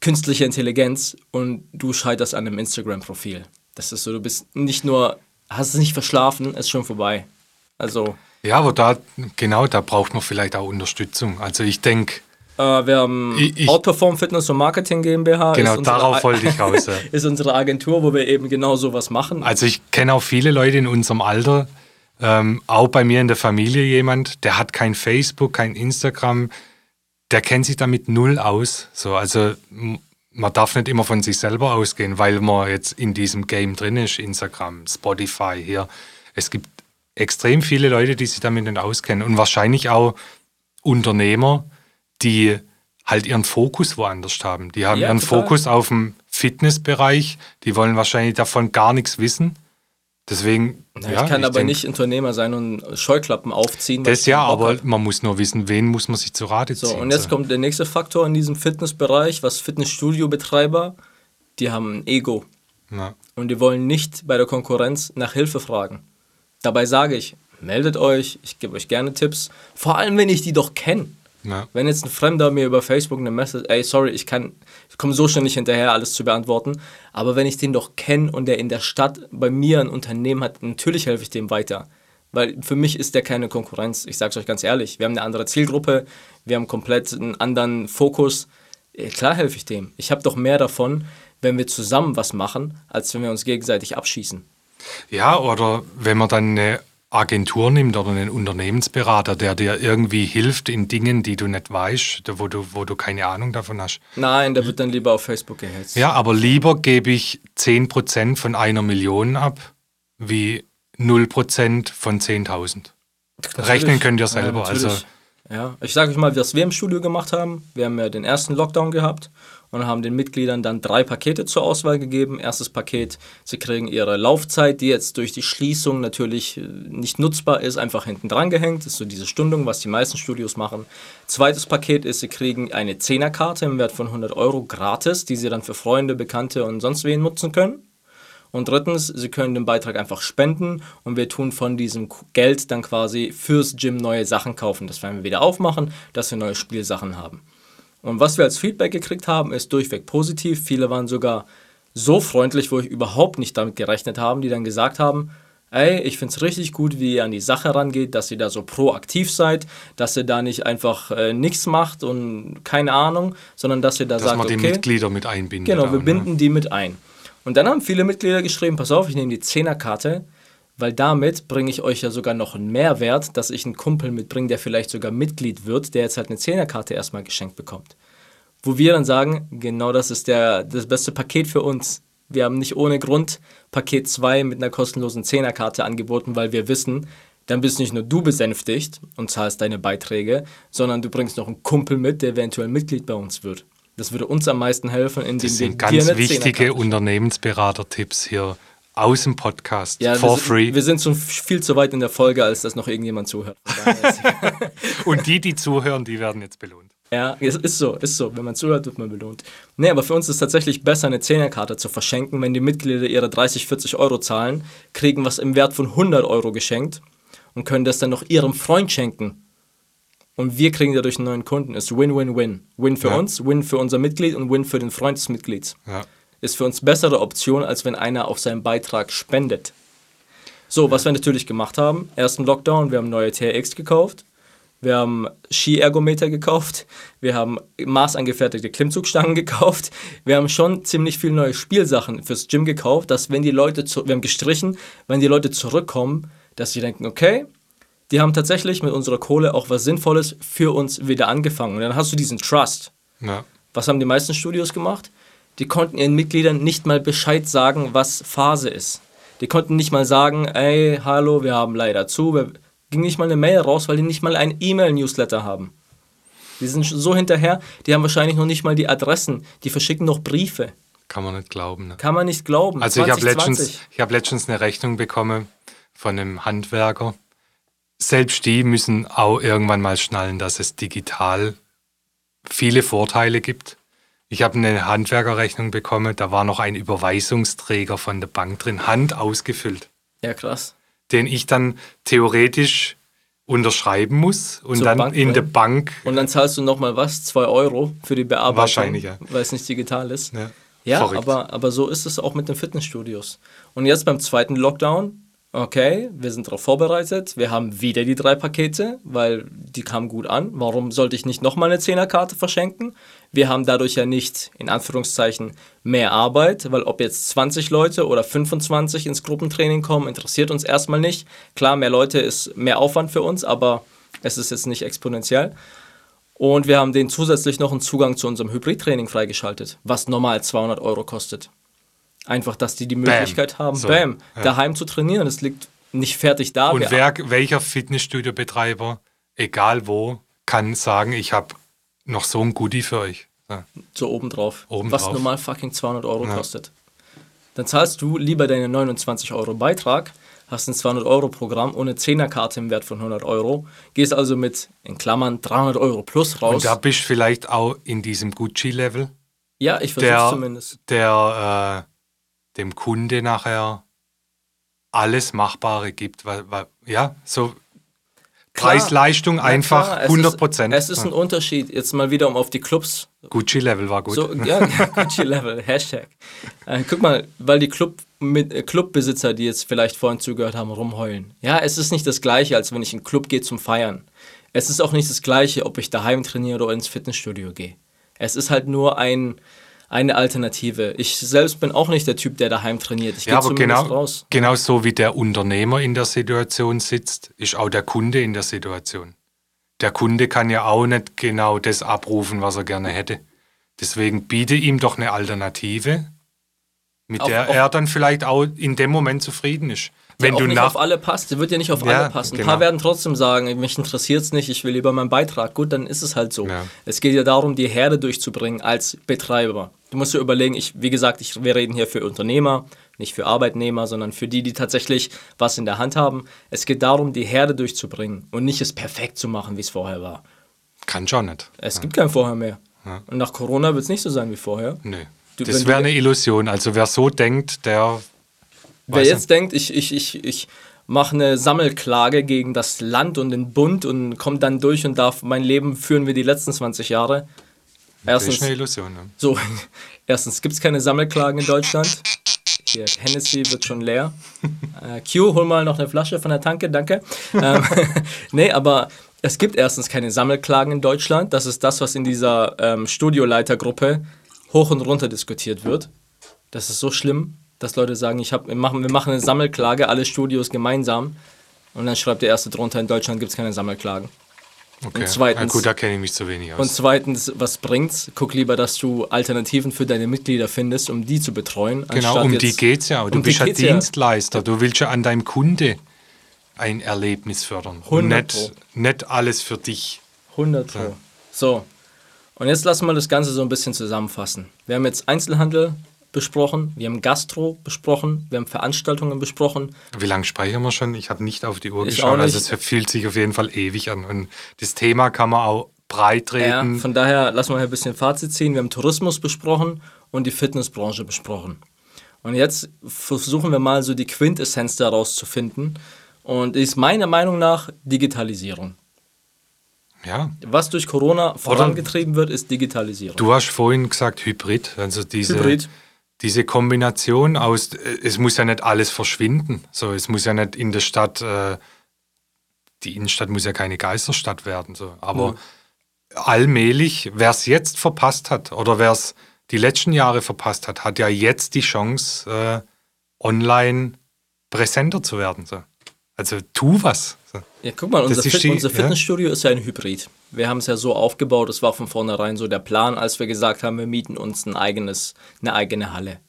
künstliche Intelligenz und du scheiterst an einem Instagram-Profil. Das ist so, du bist nicht nur, hast es nicht verschlafen, ist schon vorbei. Also. Ja, aber da, genau, da braucht man vielleicht auch Unterstützung. Also ich denke. Äh, wir haben ich, Outperform Fitness und Marketing GmbH. Genau, darauf wollte ich raus. *laughs* ist unsere Agentur, wo wir eben genau sowas machen. Also ich kenne auch viele Leute in unserem Alter, ähm, auch bei mir in der Familie jemand, der hat kein Facebook, kein Instagram, der kennt sich damit null aus. So, also man darf nicht immer von sich selber ausgehen, weil man jetzt in diesem Game drin ist, Instagram, Spotify hier. Es gibt extrem viele Leute, die sich damit nicht auskennen und wahrscheinlich auch Unternehmer, die halt ihren Fokus woanders haben. Die haben ja, ihren total. Fokus auf dem Fitnessbereich, die wollen wahrscheinlich davon gar nichts wissen Deswegen. Na, ja, ich kann ich aber denk, nicht Unternehmer sein und Scheuklappen aufziehen. Das ja, aber man muss nur wissen, wen muss man sich zu Rate ziehen. So, und jetzt so. kommt der nächste Faktor in diesem Fitnessbereich, was Fitnessstudio-Betreiber die haben ein Ego Ja. und die wollen nicht bei der Konkurrenz nach Hilfe fragen. Dabei sage ich, meldet euch, ich gebe euch gerne Tipps, vor allem wenn ich die doch kenne. Wenn jetzt ein Fremder mir über Facebook eine Message, ey, sorry, ich kann, komme so schnell nicht hinterher, alles zu beantworten, aber wenn ich den doch kenne und der in der Stadt bei mir ein Unternehmen hat, natürlich helfe ich dem weiter. Weil für mich ist der keine Konkurrenz. Ich sage es euch ganz ehrlich. Wir haben eine andere Zielgruppe, wir haben komplett einen anderen Fokus. Klar helfe ich dem. Ich habe doch mehr davon, wenn wir zusammen was machen, als wenn wir uns gegenseitig abschießen. Ja, oder wenn man dann eine Agentur nimmt oder einen Unternehmensberater, der dir irgendwie hilft in Dingen, die du nicht weißt, wo du, wo du keine Ahnung davon hast. Nein, der wird dann lieber auf Facebook gehetzt. Ja, aber lieber gebe ich 10% von einer Million ab, wie 0% von 10.000. Rechnen könnt ihr selber. Ja, also, ja, ich sage euch mal, was wir im Studio gemacht haben. Wir haben ja den ersten Lockdown gehabt und haben den Mitgliedern dann drei Pakete zur Auswahl gegeben. Erstes Paket, sie kriegen ihre Laufzeit, die jetzt durch die Schließung natürlich äh, nicht nutzbar ist, einfach hinten dran gehängt. Das ist so diese Stundung, was die meisten Studios machen. Zweites Paket ist, sie kriegen eine Zehnerkarte im Wert von 100 Euro gratis, die sie dann für Freunde, Bekannte und sonst wen nutzen können. Und drittens, Sie können den Beitrag einfach spenden und wir tun von diesem Geld dann quasi fürs Gym neue Sachen kaufen. Das werden wir wieder aufmachen, dass wir neue Spielsachen haben. Und was wir als Feedback gekriegt haben, ist durchweg positiv. Viele waren sogar so freundlich, wo ich überhaupt nicht damit gerechnet habe, die dann gesagt haben, ey, ich finde es richtig gut, wie ihr an die Sache rangeht, dass ihr da so proaktiv seid, dass ihr da nicht einfach äh, nichts macht und keine Ahnung, sondern dass ihr da dass sagt, man die okay, Mitglieder mit einbindet. Genau, wir ne? binden die mit ein. Und dann haben viele Mitglieder geschrieben, pass auf, ich nehme die Zehnerkarte, weil damit bringe ich euch ja sogar noch einen Mehrwert, dass ich einen Kumpel mitbringe, der vielleicht sogar Mitglied wird, der jetzt halt eine Zehnerkarte erstmal geschenkt bekommt. Wo wir dann sagen, genau das ist der, das beste Paket für uns. Wir haben nicht ohne Grund Paket 2 mit einer kostenlosen Zehnerkarte angeboten, weil wir wissen, dann bist nicht nur du besänftigt und zahlst deine Beiträge, sondern du bringst noch einen Kumpel mit, der eventuell Mitglied bei uns wird. Das würde uns am meisten helfen, indem Das wir sind dir ganz wichtige Unternehmensberater-Tipps hier aus dem Podcast. Ja, for wir, free. Wir sind schon viel zu weit in der Folge, als dass noch irgendjemand zuhört. *laughs* Und die, die zuhören, die werden jetzt belohnt. ja, es ist so, ist so. Wenn man zuhört, wird man belohnt. Nee, aber für uns ist es tatsächlich besser, eine Zehnerkarte zu verschenken. Wenn die Mitglieder ihre 30, 40 Euro zahlen, kriegen was im Wert von 100 Euro geschenkt und können das dann noch ihrem Freund schenken. Und wir kriegen dadurch einen neuen Kunden. Ist Win-Win-Win. Win für Ja. uns, Win für unser Mitglied und Win für den Freund des Mitglieds. Ja. Ist für uns bessere Option, als wenn einer auf seinen Beitrag spendet. So, was wir natürlich gemacht haben, ersten Lockdown, wir haben neue TRX gekauft, wir haben Ski-Ergometer gekauft, wir haben maßangefertigte Klimmzugstangen gekauft, wir haben schon ziemlich viel neue Spielsachen fürs Gym gekauft, dass wenn die Leute, zu, wir haben gestrichen, wenn die Leute zurückkommen, dass sie denken, okay, die haben tatsächlich mit unserer Kohle auch was Sinnvolles für uns wieder angefangen. Und dann hast du diesen Trust. Ja. Was haben die meisten Studios gemacht? Die konnten ihren Mitgliedern nicht mal Bescheid sagen, was Phase ist. Die konnten nicht mal sagen, ey, hallo, wir haben leider zu. Wir ging nicht mal eine Mail raus, weil die nicht mal ein E-Mail-Newsletter haben. Die sind so hinterher, die haben wahrscheinlich noch nicht mal die Adressen. Die verschicken noch Briefe. Kann man nicht glauben. Ne? Kann man nicht glauben. Also ich habe 2020. letztens, ich hab letztens eine Rechnung bekommen von einem Handwerker. Selbst die müssen auch irgendwann mal schnallen, dass es digital viele Vorteile gibt. Ich habe eine Handwerkerrechnung bekommen, da war noch ein Überweisungsträger von der Bank drin, Hand ausgefüllt, Ja, krass. den ich dann theoretisch unterschreiben muss und Zur dann Bank in der bringen? Bank. Und dann zahlst du nochmal was? 2 Euro für die Bearbeitung. Wahrscheinlich, ja. Weil es nicht digital ist. Ja, Ja, aber, aber so ist es auch mit den Fitnessstudios. Und jetzt beim zweiten Lockdown, okay, wir sind darauf vorbereitet. Wir haben wieder die drei Pakete, weil die kamen gut an. Warum sollte ich nicht nochmal eine Zehnerkarte verschenken? Wir haben dadurch ja nicht, in Anführungszeichen, mehr Arbeit, weil ob jetzt 20 Leute oder 25 ins Gruppentraining kommen, interessiert uns erstmal nicht. Klar, mehr Leute ist mehr Aufwand für uns, aber es ist jetzt nicht exponentiell. Und wir haben den zusätzlich noch einen Zugang zu unserem Hybridtraining freigeschaltet, was normal 200 Euro kostet. Einfach, dass die die Möglichkeit haben, So, bam, ja. daheim zu trainieren. Es liegt nicht fertig da. Und wer, welcher Fitnessstudio-Betreiber, egal wo, kann sagen, ich habe noch so ein Goodie für euch. Ja. so obendrauf, Obendrauf. was normal fucking 200 Euro Ja. kostet. Dann zahlst du lieber deine 29 Euro Beitrag, hast ein 200 Euro Programm ohne 10er Karte im Wert von 100 Euro, gehst also mit, in Klammern, 300 Euro plus raus. Und da bist du vielleicht auch in diesem Gucci-Level. Ja, ich versuche der, zumindest. der äh, dem Kunde nachher alles Machbare gibt. Weil, weil, ja, so. Preis-Leistung einfach klar, es 100 Prozent. Es ist, es ist ein Unterschied, jetzt mal wieder um auf die Clubs Gucci-Level war gut. So, ja, *laughs* *laughs* Gucci-Level, Hashtag. Äh, guck mal, weil die Club mit, äh, Clubbesitzer, die jetzt vielleicht vorhin zugehört haben, rumheulen. Ja, es ist nicht das Gleiche, als wenn ich in den Club gehe zum Feiern. Es ist auch nicht das Gleiche, ob ich daheim trainiere oder ins Fitnessstudio gehe. Es ist halt nur ein, eine Alternative. Ich selbst bin auch nicht der Typ, der daheim trainiert. Ich ja, gehe aber genau, raus. genau so wie der Unternehmer in der Situation sitzt, ist auch der Kunde in der Situation. Der Kunde kann ja auch nicht genau das abrufen, was er gerne hätte. Deswegen biete ihm doch eine Alternative, mit Auf- der auf- er dann vielleicht auch in dem Moment zufrieden ist. Wenn der auch du nicht nach auf alle passt. Wird ja nicht auf Ja, alle passen. Ein genau. paar werden trotzdem sagen, mich interessiert es nicht, ich will lieber meinen Beitrag. Gut, dann ist es halt so. Ja. Es geht ja darum, die Herde durchzubringen als Betreiber. Du musst dir überlegen, ich, wie gesagt, ich, wir reden hier für Unternehmer, nicht für Arbeitnehmer, sondern für die, die tatsächlich was in der Hand haben. Es geht darum, die Herde durchzubringen und nicht es perfekt zu machen, wie es vorher war. kann schon nicht. Es gibt kein Vorher mehr. Und nach Corona wird es nicht so sein wie vorher. Nö. Du- das wäre eine Illusion. Also wer so denkt, der Wer jetzt denkt, ich, ich, ich, ich mache eine Sammelklage gegen das Land und den Bund und komme dann durch und darf mein Leben führen wie die letzten 20 Jahre. Das ist Erstens, eine Illusion. Ne? so, *laughs* erstens gibt es keine Sammelklagen in Deutschland. Hier, Hennessy wird schon leer. Äh, Q, hol mal noch eine Flasche von der Tanke, danke. Ähm, *laughs* nee, aber es gibt erstens keine Sammelklagen in Deutschland. Das ist das, was in dieser ähm, Studioleitergruppe hoch und runter diskutiert wird. Das ist so schlimm, dass Leute sagen, ich hab, wir, machen, wir machen eine Sammelklage, alle Studios gemeinsam. Und dann schreibt der Erste drunter, in Deutschland gibt es keine Sammelklagen. Okay. zweitens- Na gut, da kenne ich mich zu wenig aus. Und zweitens, was bringt's? Guck lieber, dass du Alternativen für deine Mitglieder findest, um die zu betreuen. Genau, um jetzt- die geht's ja. Du um bist ja geht's ja. Dienstleister. Du willst ja an deinem Kunde ein Erlebnis fördern. Und 100 nicht, nicht alles für dich. 100 Pro. So, und jetzt lassen wir das Ganze so ein bisschen zusammenfassen. Wir haben jetzt Einzelhandel besprochen, wir haben Gastro besprochen, wir haben Veranstaltungen besprochen. Wie lange speichern wir schon? Ich habe nicht auf die Uhr Ich geschaut. Also es fühlt sich auf jeden Fall ewig an. Und das Thema kann man auch breit Ja, treten. von daher lassen wir hier ein bisschen Fazit ziehen. Wir haben Tourismus besprochen und die Fitnessbranche besprochen. Und jetzt versuchen wir mal so die Quintessenz daraus zu finden. Und ist meiner Meinung nach Digitalisierung. ja. Was durch Corona vorangetrieben wird, ist Digitalisierung. Du hast vorhin gesagt Hybrid. Also diese, Hybrid. Diese Kombination aus, äh, es muss ja nicht alles verschwinden. So, es muss ja nicht in der Stadt, äh, die Innenstadt muss ja keine Geisterstadt werden. So. Aber allmählich, wer es jetzt verpasst hat oder wer es die letzten Jahre verpasst hat, hat ja jetzt die Chance, äh, online präsenter zu werden. So. Also tu was. So. Ja, guck mal, unser, Fit unser ja. Fitnessstudio ist ja ein Hybrid. Wir haben es ja so aufgebaut, es war von vornherein so der Plan, als wir gesagt haben, wir mieten uns ein eigenes, eine eigene Halle.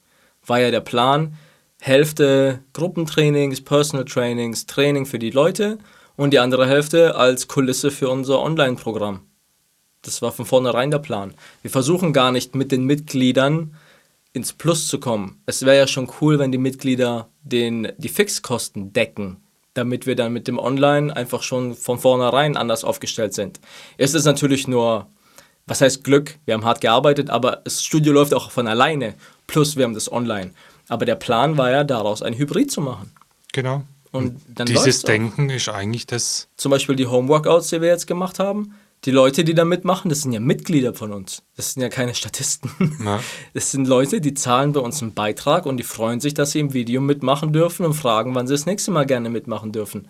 War ja der Plan, Hälfte Gruppentrainings, Personal Trainings, Training für die Leute und die andere Hälfte als Kulisse für unser Online-Programm. Das war von vornherein der Plan. Wir versuchen gar nicht mit den Mitgliedern ins Plus zu kommen. Es wäre ja schon cool, wenn die Mitglieder den, die Fixkosten decken, damit wir dann mit dem Online einfach schon von vornherein anders aufgestellt sind. Es ist natürlich nur, was heißt Glück, wir haben hart gearbeitet, aber das Studio läuft auch von alleine, plus wir haben das Online. Aber der Plan war ja, daraus ein Hybrid zu machen. Genau. Und dann Dieses. Denken ist eigentlich das. Zum Beispiel die Homeworkouts, die wir jetzt gemacht haben. Die Leute, die da mitmachen, das sind ja Mitglieder von uns. Das sind ja keine Statisten. Ja. *laughs* Das sind Leute, die zahlen bei uns einen Beitrag und die freuen sich, dass sie im Video mitmachen dürfen und fragen, wann sie das nächste Mal gerne mitmachen dürfen.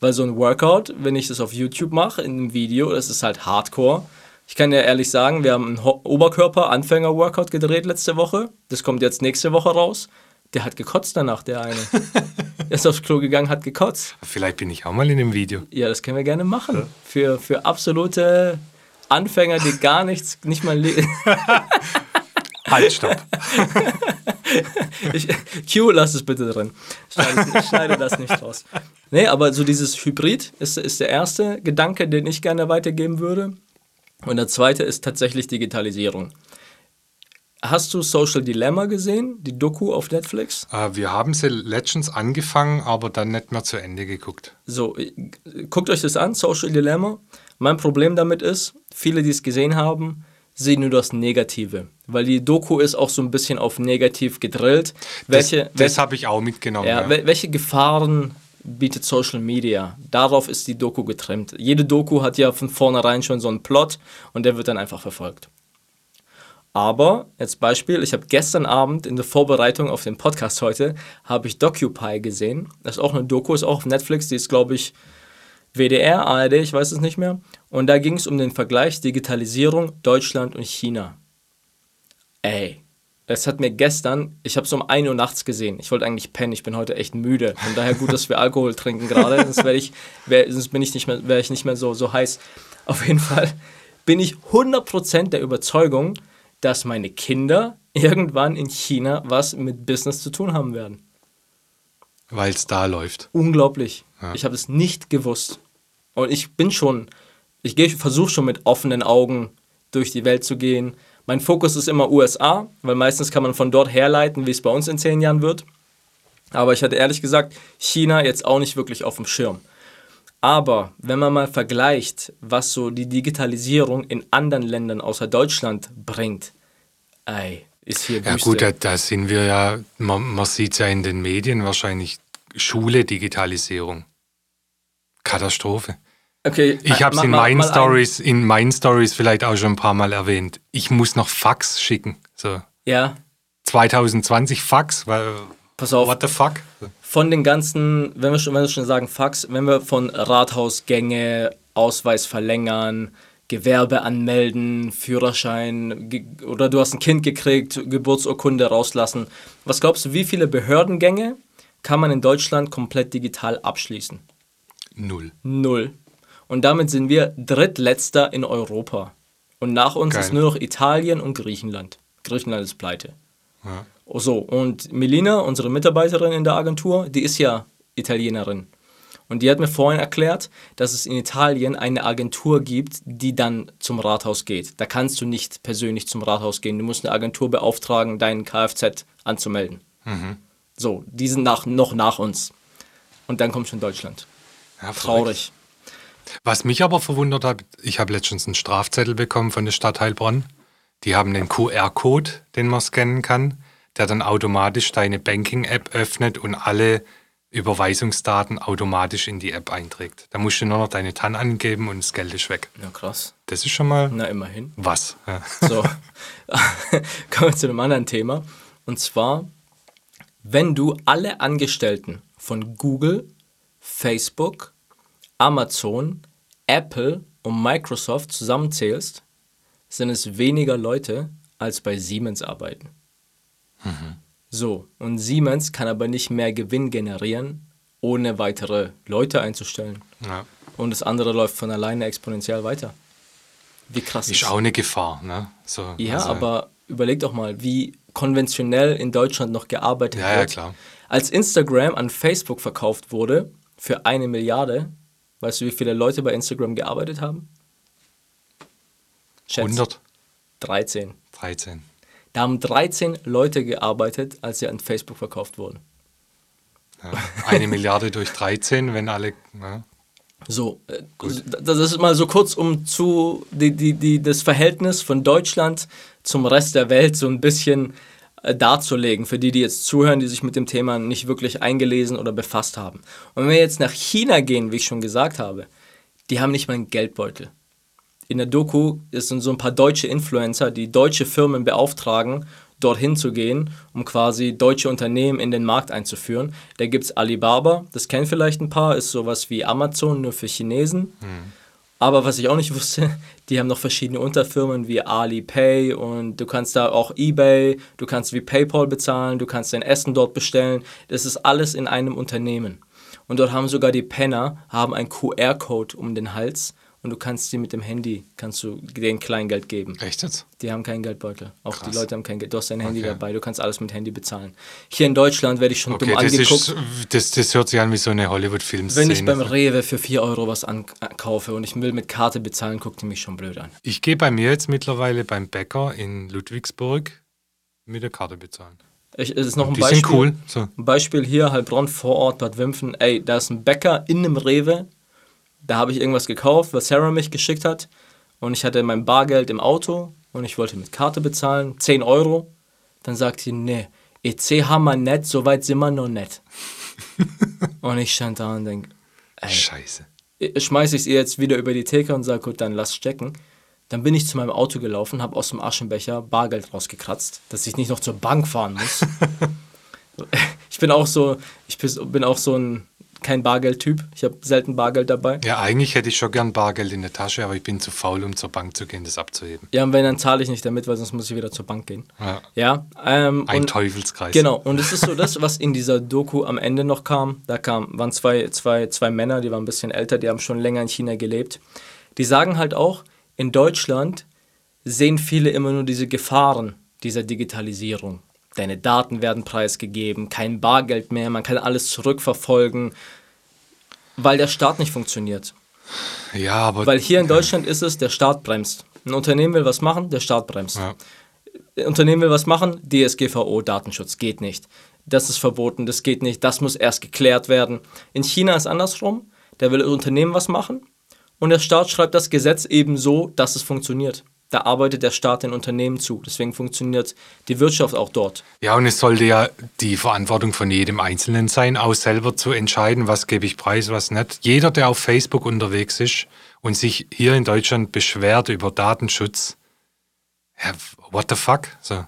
Weil so ein Workout, wenn ich das auf YouTube mache, in einem Video, das ist halt Hardcore. Ich kann ja ehrlich sagen, wir haben einen Oberkörper-Anfänger-Workout gedreht letzte Woche. Das kommt jetzt nächste Woche raus. Der hat gekotzt danach, der eine. der ist aufs Klo gegangen, hat gekotzt. Vielleicht bin ich auch mal in dem Video. Ja, das können wir gerne machen. Für, für absolute Anfänger, die gar nichts, nicht mal. *laughs* Halt, stopp. *laughs* Ich, Q, lass es bitte drin. Schneide, schneide das nicht raus. Nee, aber so dieses Hybrid ist, ist der erste Gedanke, den ich gerne weitergeben würde. Und der zweite ist tatsächlich Digitalisierung. Hast du Social Dilemma gesehen, die Doku auf Netflix? Äh, wir haben sie letztens angefangen, aber dann nicht mehr zu Ende geguckt. So, äh, guckt euch das an, Social Dilemma. Mein Problem damit ist, viele, die es gesehen haben, sehe nur das Negative. Weil die Doku ist auch so ein bisschen auf negativ gedrillt. Welche, das das habe ich auch mitgenommen. ja, Ja, wel- welche Gefahren bietet Social Media? Darauf ist die Doku getrimmt. Jede Doku hat ja von vornherein schon so einen Plot und der wird dann einfach verfolgt. Aber, als Beispiel, ich habe gestern Abend in der Vorbereitung auf den Podcast heute, habe ich Docupy gesehen. Das ist auch eine Doku, ist auch auf Netflix, die ist, glaube ich, WDR, ARD, ich weiß es nicht mehr. Und da ging es um den Vergleich Digitalisierung Deutschland und China. Ey, es hat mir gestern, ich habe es um 1 Uhr nachts gesehen. Ich wollte eigentlich pennen, ich bin heute echt müde. Von daher gut, dass wir *laughs* Alkohol trinken gerade, sonst, wär ich, wär, sonst bin ich nicht mehr, wäre ich nicht mehr so, so heiß. Auf jeden Fall bin ich 100% der Überzeugung, dass meine Kinder *laughs* irgendwann in China was mit Business zu tun haben werden. weil es da läuft. Unglaublich. Ja. Ich habe es nicht gewusst. Und ich bin schon, ich versuche schon mit offenen Augen durch die Welt zu gehen. Mein Fokus ist immer USA, weil meistens kann man von dort herleiten, wie es bei uns in zehn Jahren wird. Aber ich hatte ehrlich gesagt China jetzt auch nicht wirklich auf dem Schirm. Aber wenn man mal vergleicht, was so die Digitalisierung in anderen Ländern außer Deutschland bringt, ey, ist hier Ja Wüste. gut, da, da sind wir ja, man, man sieht es ja in den Medien wahrscheinlich, Schule, Digitalisierung. Katastrophe. okay, Ich habe es in meinen Stories, in meinen Stories vielleicht auch schon ein paar Mal erwähnt. Ich muss noch Fax schicken. So Ja, 2020 Fax, weil pass auf. what the fuck? Von den ganzen, wenn wir schon, wenn wir schon sagen Fax, wenn wir von Rathausgänge, Ausweis verlängern, Gewerbe anmelden, Führerschein ge oder du hast ein Kind gekriegt, Geburtsurkunde rauslassen. Was glaubst du, wie viele Behördengänge kann man in Deutschland komplett digital abschließen? Null. Null. Und damit sind wir drittletzter in Europa. Und nach uns Geil. ist nur noch Italien und Griechenland. Griechenland ist pleite. Ja. So, und Melina, unsere Mitarbeiterin in der Agentur, die ist ja Italienerin. Und die hat mir vorhin erklärt, dass es in Italien eine Agentur gibt, die dann zum Rathaus geht. Da kannst du nicht persönlich zum Rathaus gehen. Du musst eine Agentur beauftragen, deinen Kfz anzumelden. So, die sind nach, noch nach uns. Und dann kommt schon Deutschland. Ja. Traurig. Was mich aber verwundert hat, ich habe letztens einen Strafzettel bekommen von der Stadt Heilbronn. Die haben den QR-Code, den man scannen kann, der dann automatisch deine Banking-App öffnet und alle Überweisungsdaten automatisch in die App einträgt. Da musst du nur noch deine TAN angeben und das Geld ist weg. Ja, krass. Das ist schon mal Na, immerhin. was. Ja. So, *laughs* kommen wir zu einem anderen Thema. Und zwar, wenn du alle Angestellten von Google, Facebook, Amazon, Apple und Microsoft zusammenzählst, sind es weniger Leute, als bei Siemens arbeiten. So, und Siemens kann aber nicht mehr Gewinn generieren, ohne weitere Leute einzustellen. Ja. Und das andere läuft von alleine exponentiell weiter. Wie krass Ist auch eine Gefahr. Ne? So, ja, also- aber überleg doch mal, wie konventionell in Deutschland noch gearbeitet Ja, ja, wird. klar. Als Instagram an Facebook verkauft wurde für eine Milliarde, weißt du, wie viele Leute bei Instagram gearbeitet haben? Schätz. 100, 13. 13. Da haben 13 Leute gearbeitet, als sie an Facebook verkauft wurden. Ja. Eine Milliarde durch 13, wenn alle. Ja. So, äh, das ist mal so kurz, um zu die, die, die, das Verhältnis von Deutschland zum Rest der Welt so ein bisschen äh, darzulegen, für die, die jetzt zuhören, die sich mit dem Thema nicht wirklich eingelesen oder befasst haben. Und wenn wir jetzt nach China gehen, wie ich schon gesagt habe, die haben nicht mal einen Geldbeutel. In der Doku sind so ein paar deutsche Influencer, die deutsche Firmen beauftragen, dorthin zu gehen, um quasi deutsche Unternehmen in den Markt einzuführen. Da gibt es Alibaba, das kennen vielleicht ein paar, ist sowas wie Amazon, nur für Chinesen. Aber was ich auch nicht *laughs* wusste, die haben noch verschiedene Unterfirmen wie Alipay und du kannst da auch eBay, du kannst wie PayPal bezahlen, du kannst dein Essen dort bestellen. Das ist alles in einem Unternehmen. Und dort haben sogar die Penner haben einen QR-Code um den Hals und du kannst sie mit dem Handy, kannst du denen Kleingeld geben. Echt jetzt? Die haben keinen Geldbeutel. Auch Krass. die Leute haben kein Geld. Du hast dein Handy Okay. dabei, du kannst alles mit Handy bezahlen. Hier in Deutschland werde ich schon Okay, dumm das, angeguckt. ist, das, das hört sich an wie so eine Hollywood-Filmszene. wenn ich beim Rewe für 4 Euro was ankaufe und ich will mit Karte bezahlen, guckt ihr mich schon blöd an. Ich gehe bei mir jetzt mittlerweile beim Bäcker in Ludwigsburg mit der Karte bezahlen. Ich, es ist noch ein Die Beispiel. sind cool. So. Ein Beispiel hier, Heilbronn vor Ort, Bad Wimpfen. Ey, da ist ein Bäcker in einem Rewe. Da habe ich irgendwas gekauft, was Sarah mich geschickt hat. Und ich hatte mein Bargeld im Auto. und ich wollte mit Karte bezahlen, 10 Euro. Dann sagt sie, nee, EC haben wir nicht, so weit sind wir noch nicht. *laughs* und ich stand da und denke, Scheiße. schmeiße ich es ihr jetzt wieder über die Theke und sage, gut, dann lass stecken. Dann bin ich zu meinem Auto gelaufen, habe aus dem Aschenbecher Bargeld rausgekratzt, dass ich nicht noch zur Bank fahren muss. *laughs* ich bin auch so, ich bin auch so ein kein Bargeldtyp. Ich habe selten Bargeld dabei. Ja, eigentlich hätte ich schon gern Bargeld in der Tasche, aber ich bin zu faul, um zur Bank zu gehen, das abzuheben. Ja, und wenn, dann zahle ich nicht damit, weil sonst muss ich wieder zur Bank gehen. Ja. Ja. Ähm, Ein und, Teufelskreis. Genau, und es ist so das, was in dieser Doku am Ende noch kam. Da kam, waren zwei, zwei, zwei Männer, die waren ein bisschen älter, die haben schon länger in China gelebt. Die sagen halt auch, in Deutschland sehen viele immer nur diese Gefahren dieser Digitalisierung. Deine Daten werden preisgegeben, kein Bargeld mehr, man kann alles zurückverfolgen, weil der Staat nicht funktioniert. Ja, aber. Weil hier in Deutschland ist es, der Staat bremst. Ein Unternehmen will was machen, der Staat bremst. Ja. Ein Unternehmen will was machen, DSGVO, Datenschutz, geht nicht. Das ist verboten, das geht nicht, das muss erst geklärt werden. In China ist andersrum, da will ein Unternehmen was machen und der Staat schreibt das Gesetz eben so, dass es funktioniert. Da arbeitet der Staat den Unternehmen zu. Deswegen funktioniert die Wirtschaft auch dort. Ja, und es sollte ja die Verantwortung von jedem Einzelnen sein, auch selber zu entscheiden, was gebe ich preis, was nicht. Jeder, der auf Facebook unterwegs ist und sich hier in Deutschland beschwert über Datenschutz, ja, what the fuck? So.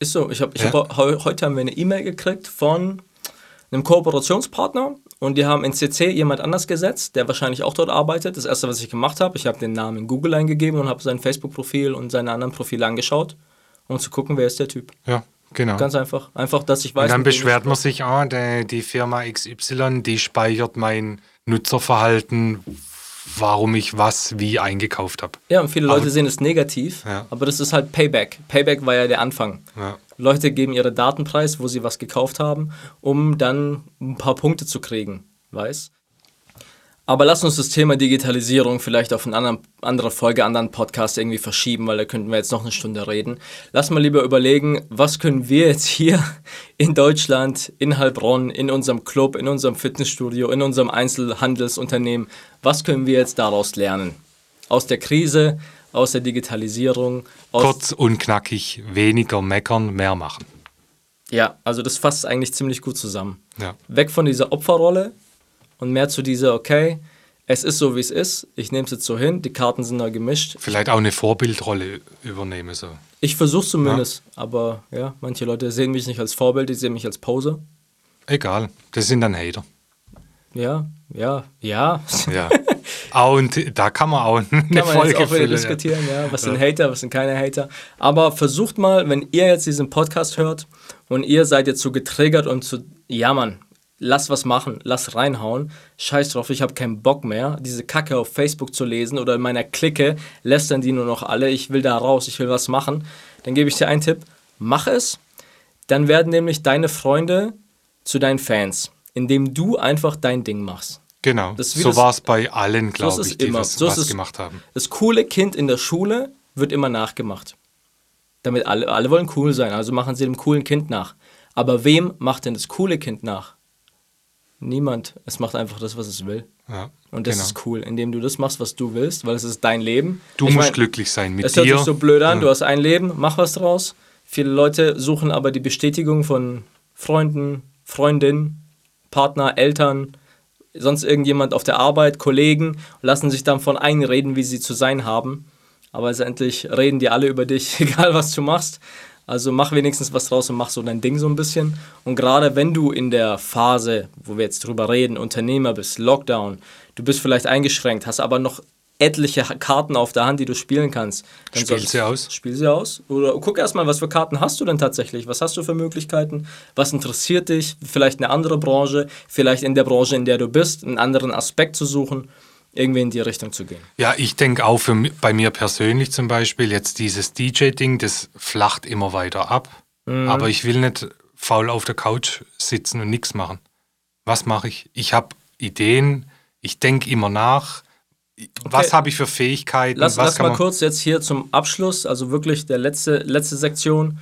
Ist so. Ich hab, ich Ja. hab, heu- heute haben wir eine E-Mail gekriegt von einem Kooperationspartner und die haben in CC jemand anders gesetzt, der wahrscheinlich auch dort arbeitet. Das erste, was ich gemacht habe, ich habe den Namen in Google eingegeben und habe sein Facebook-Profil und seine anderen Profile angeschaut, um zu gucken, wer ist der Typ. Ja, genau. Ganz einfach. Einfach, dass ich weiß. Und dann beschwert man sich, ah, die, die Firma XY, die speichert mein Nutzerverhalten, warum ich was wie eingekauft habe. Ja, und viele Leute Aber- sehen es negativ, Ja. aber das ist halt Payback. Payback war ja der Anfang. Ja. Leute geben ihre Daten preis, wo sie was gekauft haben, um dann ein paar Punkte zu kriegen, weiß? Aber lass uns das Thema Digitalisierung vielleicht auf eine andere Folge, anderen Podcast irgendwie verschieben, weil da könnten wir jetzt noch eine Stunde reden. Lass mal lieber überlegen, was können wir jetzt hier *laughs* in Deutschland, in Heilbronn, in unserem Club, in unserem Fitnessstudio, in unserem Einzelhandelsunternehmen, was können wir jetzt daraus lernen? Aus der Krise, aus der Digitalisierung, aus Kurz und knackig, weniger meckern, mehr machen. Ja, also das fasst eigentlich ziemlich gut zusammen. Ja. Weg von dieser Opferrolle und mehr zu dieser, okay, es ist so, wie es ist, ich nehme es jetzt so hin, die Karten sind neu gemischt. Vielleicht auch eine Vorbildrolle übernehmen. So. Ich versuche zumindest, aber ja, manche Leute sehen mich nicht als Vorbild, die sehen mich als Poser. Egal, das sind dann Hater. Ja, ja, ja. Ja. *laughs* Ah, und da kann man auch *laughs* eine Kann man Folge jetzt auch wieder. Ja. diskutieren, ja. Was sind Hater, was sind keine Hater. Aber versucht mal, wenn ihr jetzt diesen Podcast hört und ihr seid jetzt so getriggert und zu jammern, lass was machen, lass reinhauen, scheiß drauf, ich habe keinen Bock mehr, diese Kacke auf Facebook zu lesen oder in meiner Clique lästern die nur noch alle, ich will da raus, ich will was machen, dann gebe ich dir einen Tipp, mach es, dann werden nämlich deine Freunde zu deinen Fans, indem du einfach dein Ding machst. Genau, so war es bei allen, glaube ich, es die immer. was, So was es- gemacht haben. Das coole Kind in der Schule wird immer nachgemacht. Damit alle, alle wollen cool sein, also machen sie dem coolen Kind nach. Aber wem macht denn das coole Kind nach? Niemand. Es macht einfach das, was es will. Ja, Und das genau. ist cool, indem du das machst, was du willst, weil es ist dein Leben. Du Ich musst mein, glücklich sein mit Es dir. hört sich so blöd an, Ja. du hast ein Leben, mach was draus. Viele Leute suchen aber die Bestätigung von Freunden, Freundinnen, Partner, Eltern, sonst irgendjemand auf der Arbeit, Kollegen lassen sich dann von einreden, wie sie zu sein haben. Aber letztendlich reden die alle über dich, *laughs* egal was du machst. Also mach wenigstens was draus und mach so dein Ding so ein bisschen. Und gerade wenn du in der Phase, wo wir jetzt drüber reden, Unternehmer bist, Lockdown, du bist vielleicht eingeschränkt, hast aber noch etliche Karten auf der Hand, die du spielen kannst. Dann Spiel sie aus. Spiel sie aus. Oder guck erstmal, was für Karten hast du denn tatsächlich? Was hast du für Möglichkeiten? Was interessiert dich? Vielleicht eine andere Branche, vielleicht in der Branche, in der du bist, einen anderen Aspekt zu suchen, irgendwie in die Richtung zu gehen. Ja, ich denke auch für, bei mir persönlich zum Beispiel, jetzt dieses DJ-Ding, das flacht immer weiter ab. Mhm. Aber ich will nicht faul auf der Couch sitzen und nichts machen. Was mache ich? Ich habe Ideen, ich denke immer nach. Was habe ich für Fähigkeiten? Lass, lass mal kurz jetzt hier zum Abschluss, also wirklich der letzte, letzte Sektion.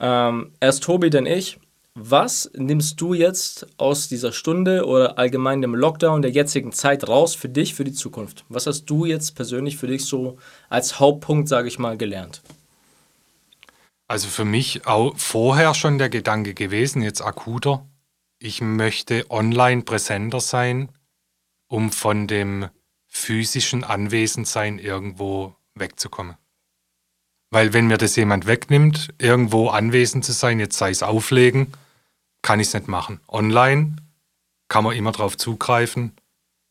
Ähm, erst Tobi, dann ich. Was nimmst du jetzt aus dieser Stunde oder allgemein dem Lockdown der jetzigen Zeit raus für dich, für die Zukunft? Was hast du jetzt persönlich für dich so als Hauptpunkt, sage ich mal, gelernt? Also für mich auch vorher schon der Gedanke gewesen, jetzt akuter. Ich möchte online präsenter sein, um von dem physischen Anwesendsein irgendwo wegzukommen. Weil wenn mir das jemand wegnimmt, irgendwo anwesend zu sein, jetzt sei es auflegen, kann ich es nicht machen. Online kann man immer drauf zugreifen,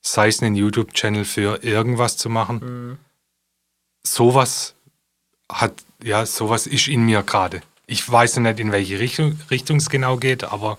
sei es einen YouTube-Channel für irgendwas zu machen. Mhm. Sowas hat, ja, sowas ist in mir gerade. Ich weiß noch nicht, in welche Richtung, Richtung es genau geht, aber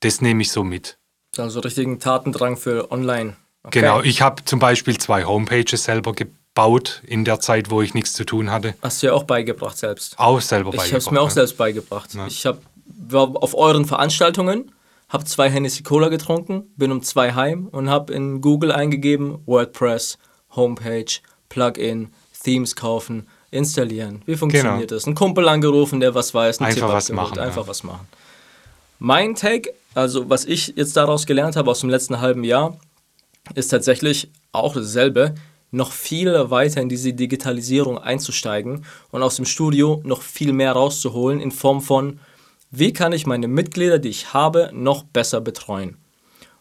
das nehme ich so mit. Also richtigen Tatendrang für online. Okay. Genau, ich habe zum Beispiel zwei Homepages selber gebaut in der Zeit, wo ich nichts zu tun hatte. Hast du ja auch beigebracht selbst? Auch selber beigebracht. Ich habe es mir auch ja. selbst beigebracht. Ja. Ich hab, war auf euren Veranstaltungen, habe zwei Hennessy Cola getrunken, bin um zwei heim und habe in Google eingegeben WordPress, Homepage, Plugin, Themes kaufen, installieren. Wie funktioniert genau. das? Ein Kumpel angerufen, der was weiß, ein einfach Tipp was machen. Einfach ja. was machen. Mein Take, also was ich jetzt daraus gelernt habe aus dem letzten halben Jahr, ist tatsächlich auch dasselbe, noch viel weiter in diese Digitalisierung einzusteigen und aus dem Studio noch viel mehr rauszuholen in Form von, wie kann ich meine Mitglieder, die ich habe, noch besser betreuen.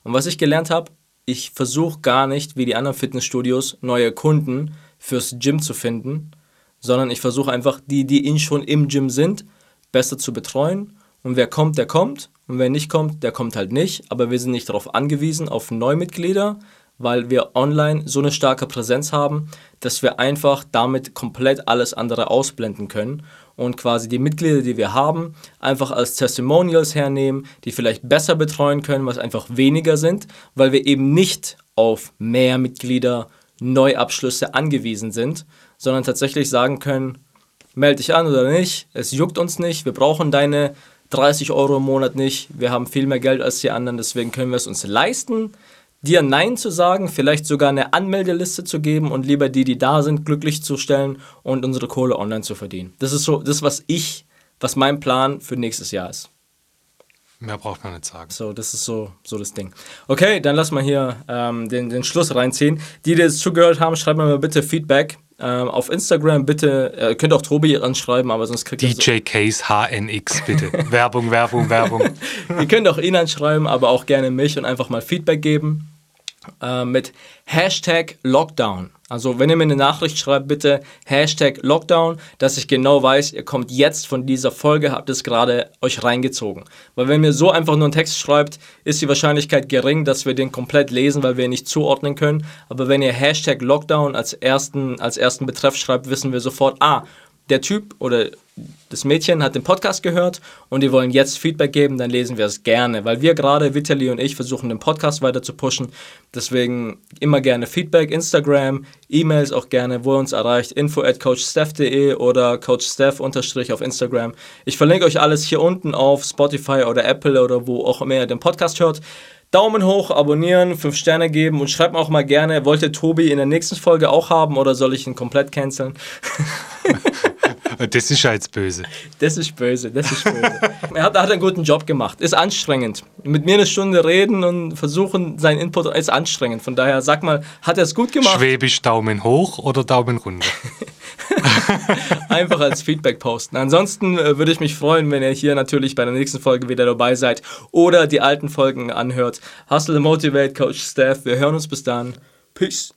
Und was ich gelernt habe, ich versuche gar nicht, wie die anderen Fitnessstudios, neue Kunden fürs Gym zu finden, sondern ich versuche einfach, die, die in schon im Gym sind, besser zu betreuen. Und wer kommt, der kommt. Und wer nicht kommt, der kommt halt nicht. Aber wir sind nicht darauf angewiesen, auf Neumitglieder, weil wir online so eine starke Präsenz haben, dass wir einfach damit komplett alles andere ausblenden können und quasi die Mitglieder, die wir haben, einfach als Testimonials hernehmen, die vielleicht besser betreuen können, was einfach weniger sind, weil wir eben nicht auf mehr Mitglieder, Neuabschlüsse angewiesen sind, sondern tatsächlich sagen können, melde dich an oder nicht, es juckt uns nicht, wir brauchen deine 30 Euro im Monat nicht, wir haben viel mehr Geld als die anderen, deswegen können wir es uns leisten, dir Nein zu sagen, vielleicht sogar eine Anmeldeliste zu geben und lieber die, die da sind, glücklich zu stellen und unsere Kohle online zu verdienen. Das ist so, das, was ich, was mein Plan für nächstes Jahr ist. Mehr braucht man nicht sagen. So, das ist so, so das Ding. Okay, dann lass mal hier ähm, den, den Schluss reinziehen. Die, die jetzt zugehört haben, schreibt mir mal bitte Feedback. Ähm, auf Instagram bitte, äh, könnt auch Tobi anschreiben, aber sonst kriegt ihr. DJ Case HNX, bitte. Werbung, Werbung, Werbung. *laughs* ihr könnt auch ihn anschreiben, aber auch gerne mich und einfach mal Feedback geben äh, mit Hashtag Lockdown. Also wenn ihr mir eine Nachricht schreibt, bitte Hashtag Lockdown, dass ich genau weiß, ihr kommt jetzt von dieser Folge, habt es gerade euch reingezogen. Weil wenn mir so einfach nur einen Text schreibt, ist die Wahrscheinlichkeit gering, dass wir den komplett lesen, weil wir ihn nicht zuordnen können. Aber wenn ihr Hashtag Lockdown als ersten, als ersten Betreff schreibt, wissen wir sofort, ah, der Typ oder das Mädchen hat den Podcast gehört und die wollen jetzt Feedback geben, dann lesen wir es gerne, weil wir gerade, Vitali und ich, versuchen den Podcast weiter zu pushen. Deswegen immer gerne Feedback, Instagram, E-Mails auch gerne, wo ihr uns erreicht, info at coachsteph.de oder coachsteph auf Instagram. Ich verlinke euch alles hier unten auf Spotify oder Apple oder wo auch immer ihr den Podcast hört. Daumen hoch, abonnieren, 5 Sterne geben und schreibt mir auch mal gerne, wollt ihr Tobi in der nächsten Folge auch haben oder soll ich ihn komplett canceln? *laughs* Das ist ja jetzt böse. Das ist böse, das ist böse. *laughs* er hat, hat einen guten Job gemacht. Ist anstrengend. Mit mir eine Stunde reden und versuchen, seinen Input ist anstrengend. Von daher, sag mal, hat er es gut gemacht? Schwäbisch Daumen hoch oder Daumen runter? *laughs* *laughs* Einfach als Feedback posten. Ansonsten äh, würde ich mich freuen, wenn ihr hier natürlich bei der nächsten Folge wieder dabei seid oder die alten Folgen anhört. Hustle Motivate, Coach Steph. Wir hören uns bis dann. Peace.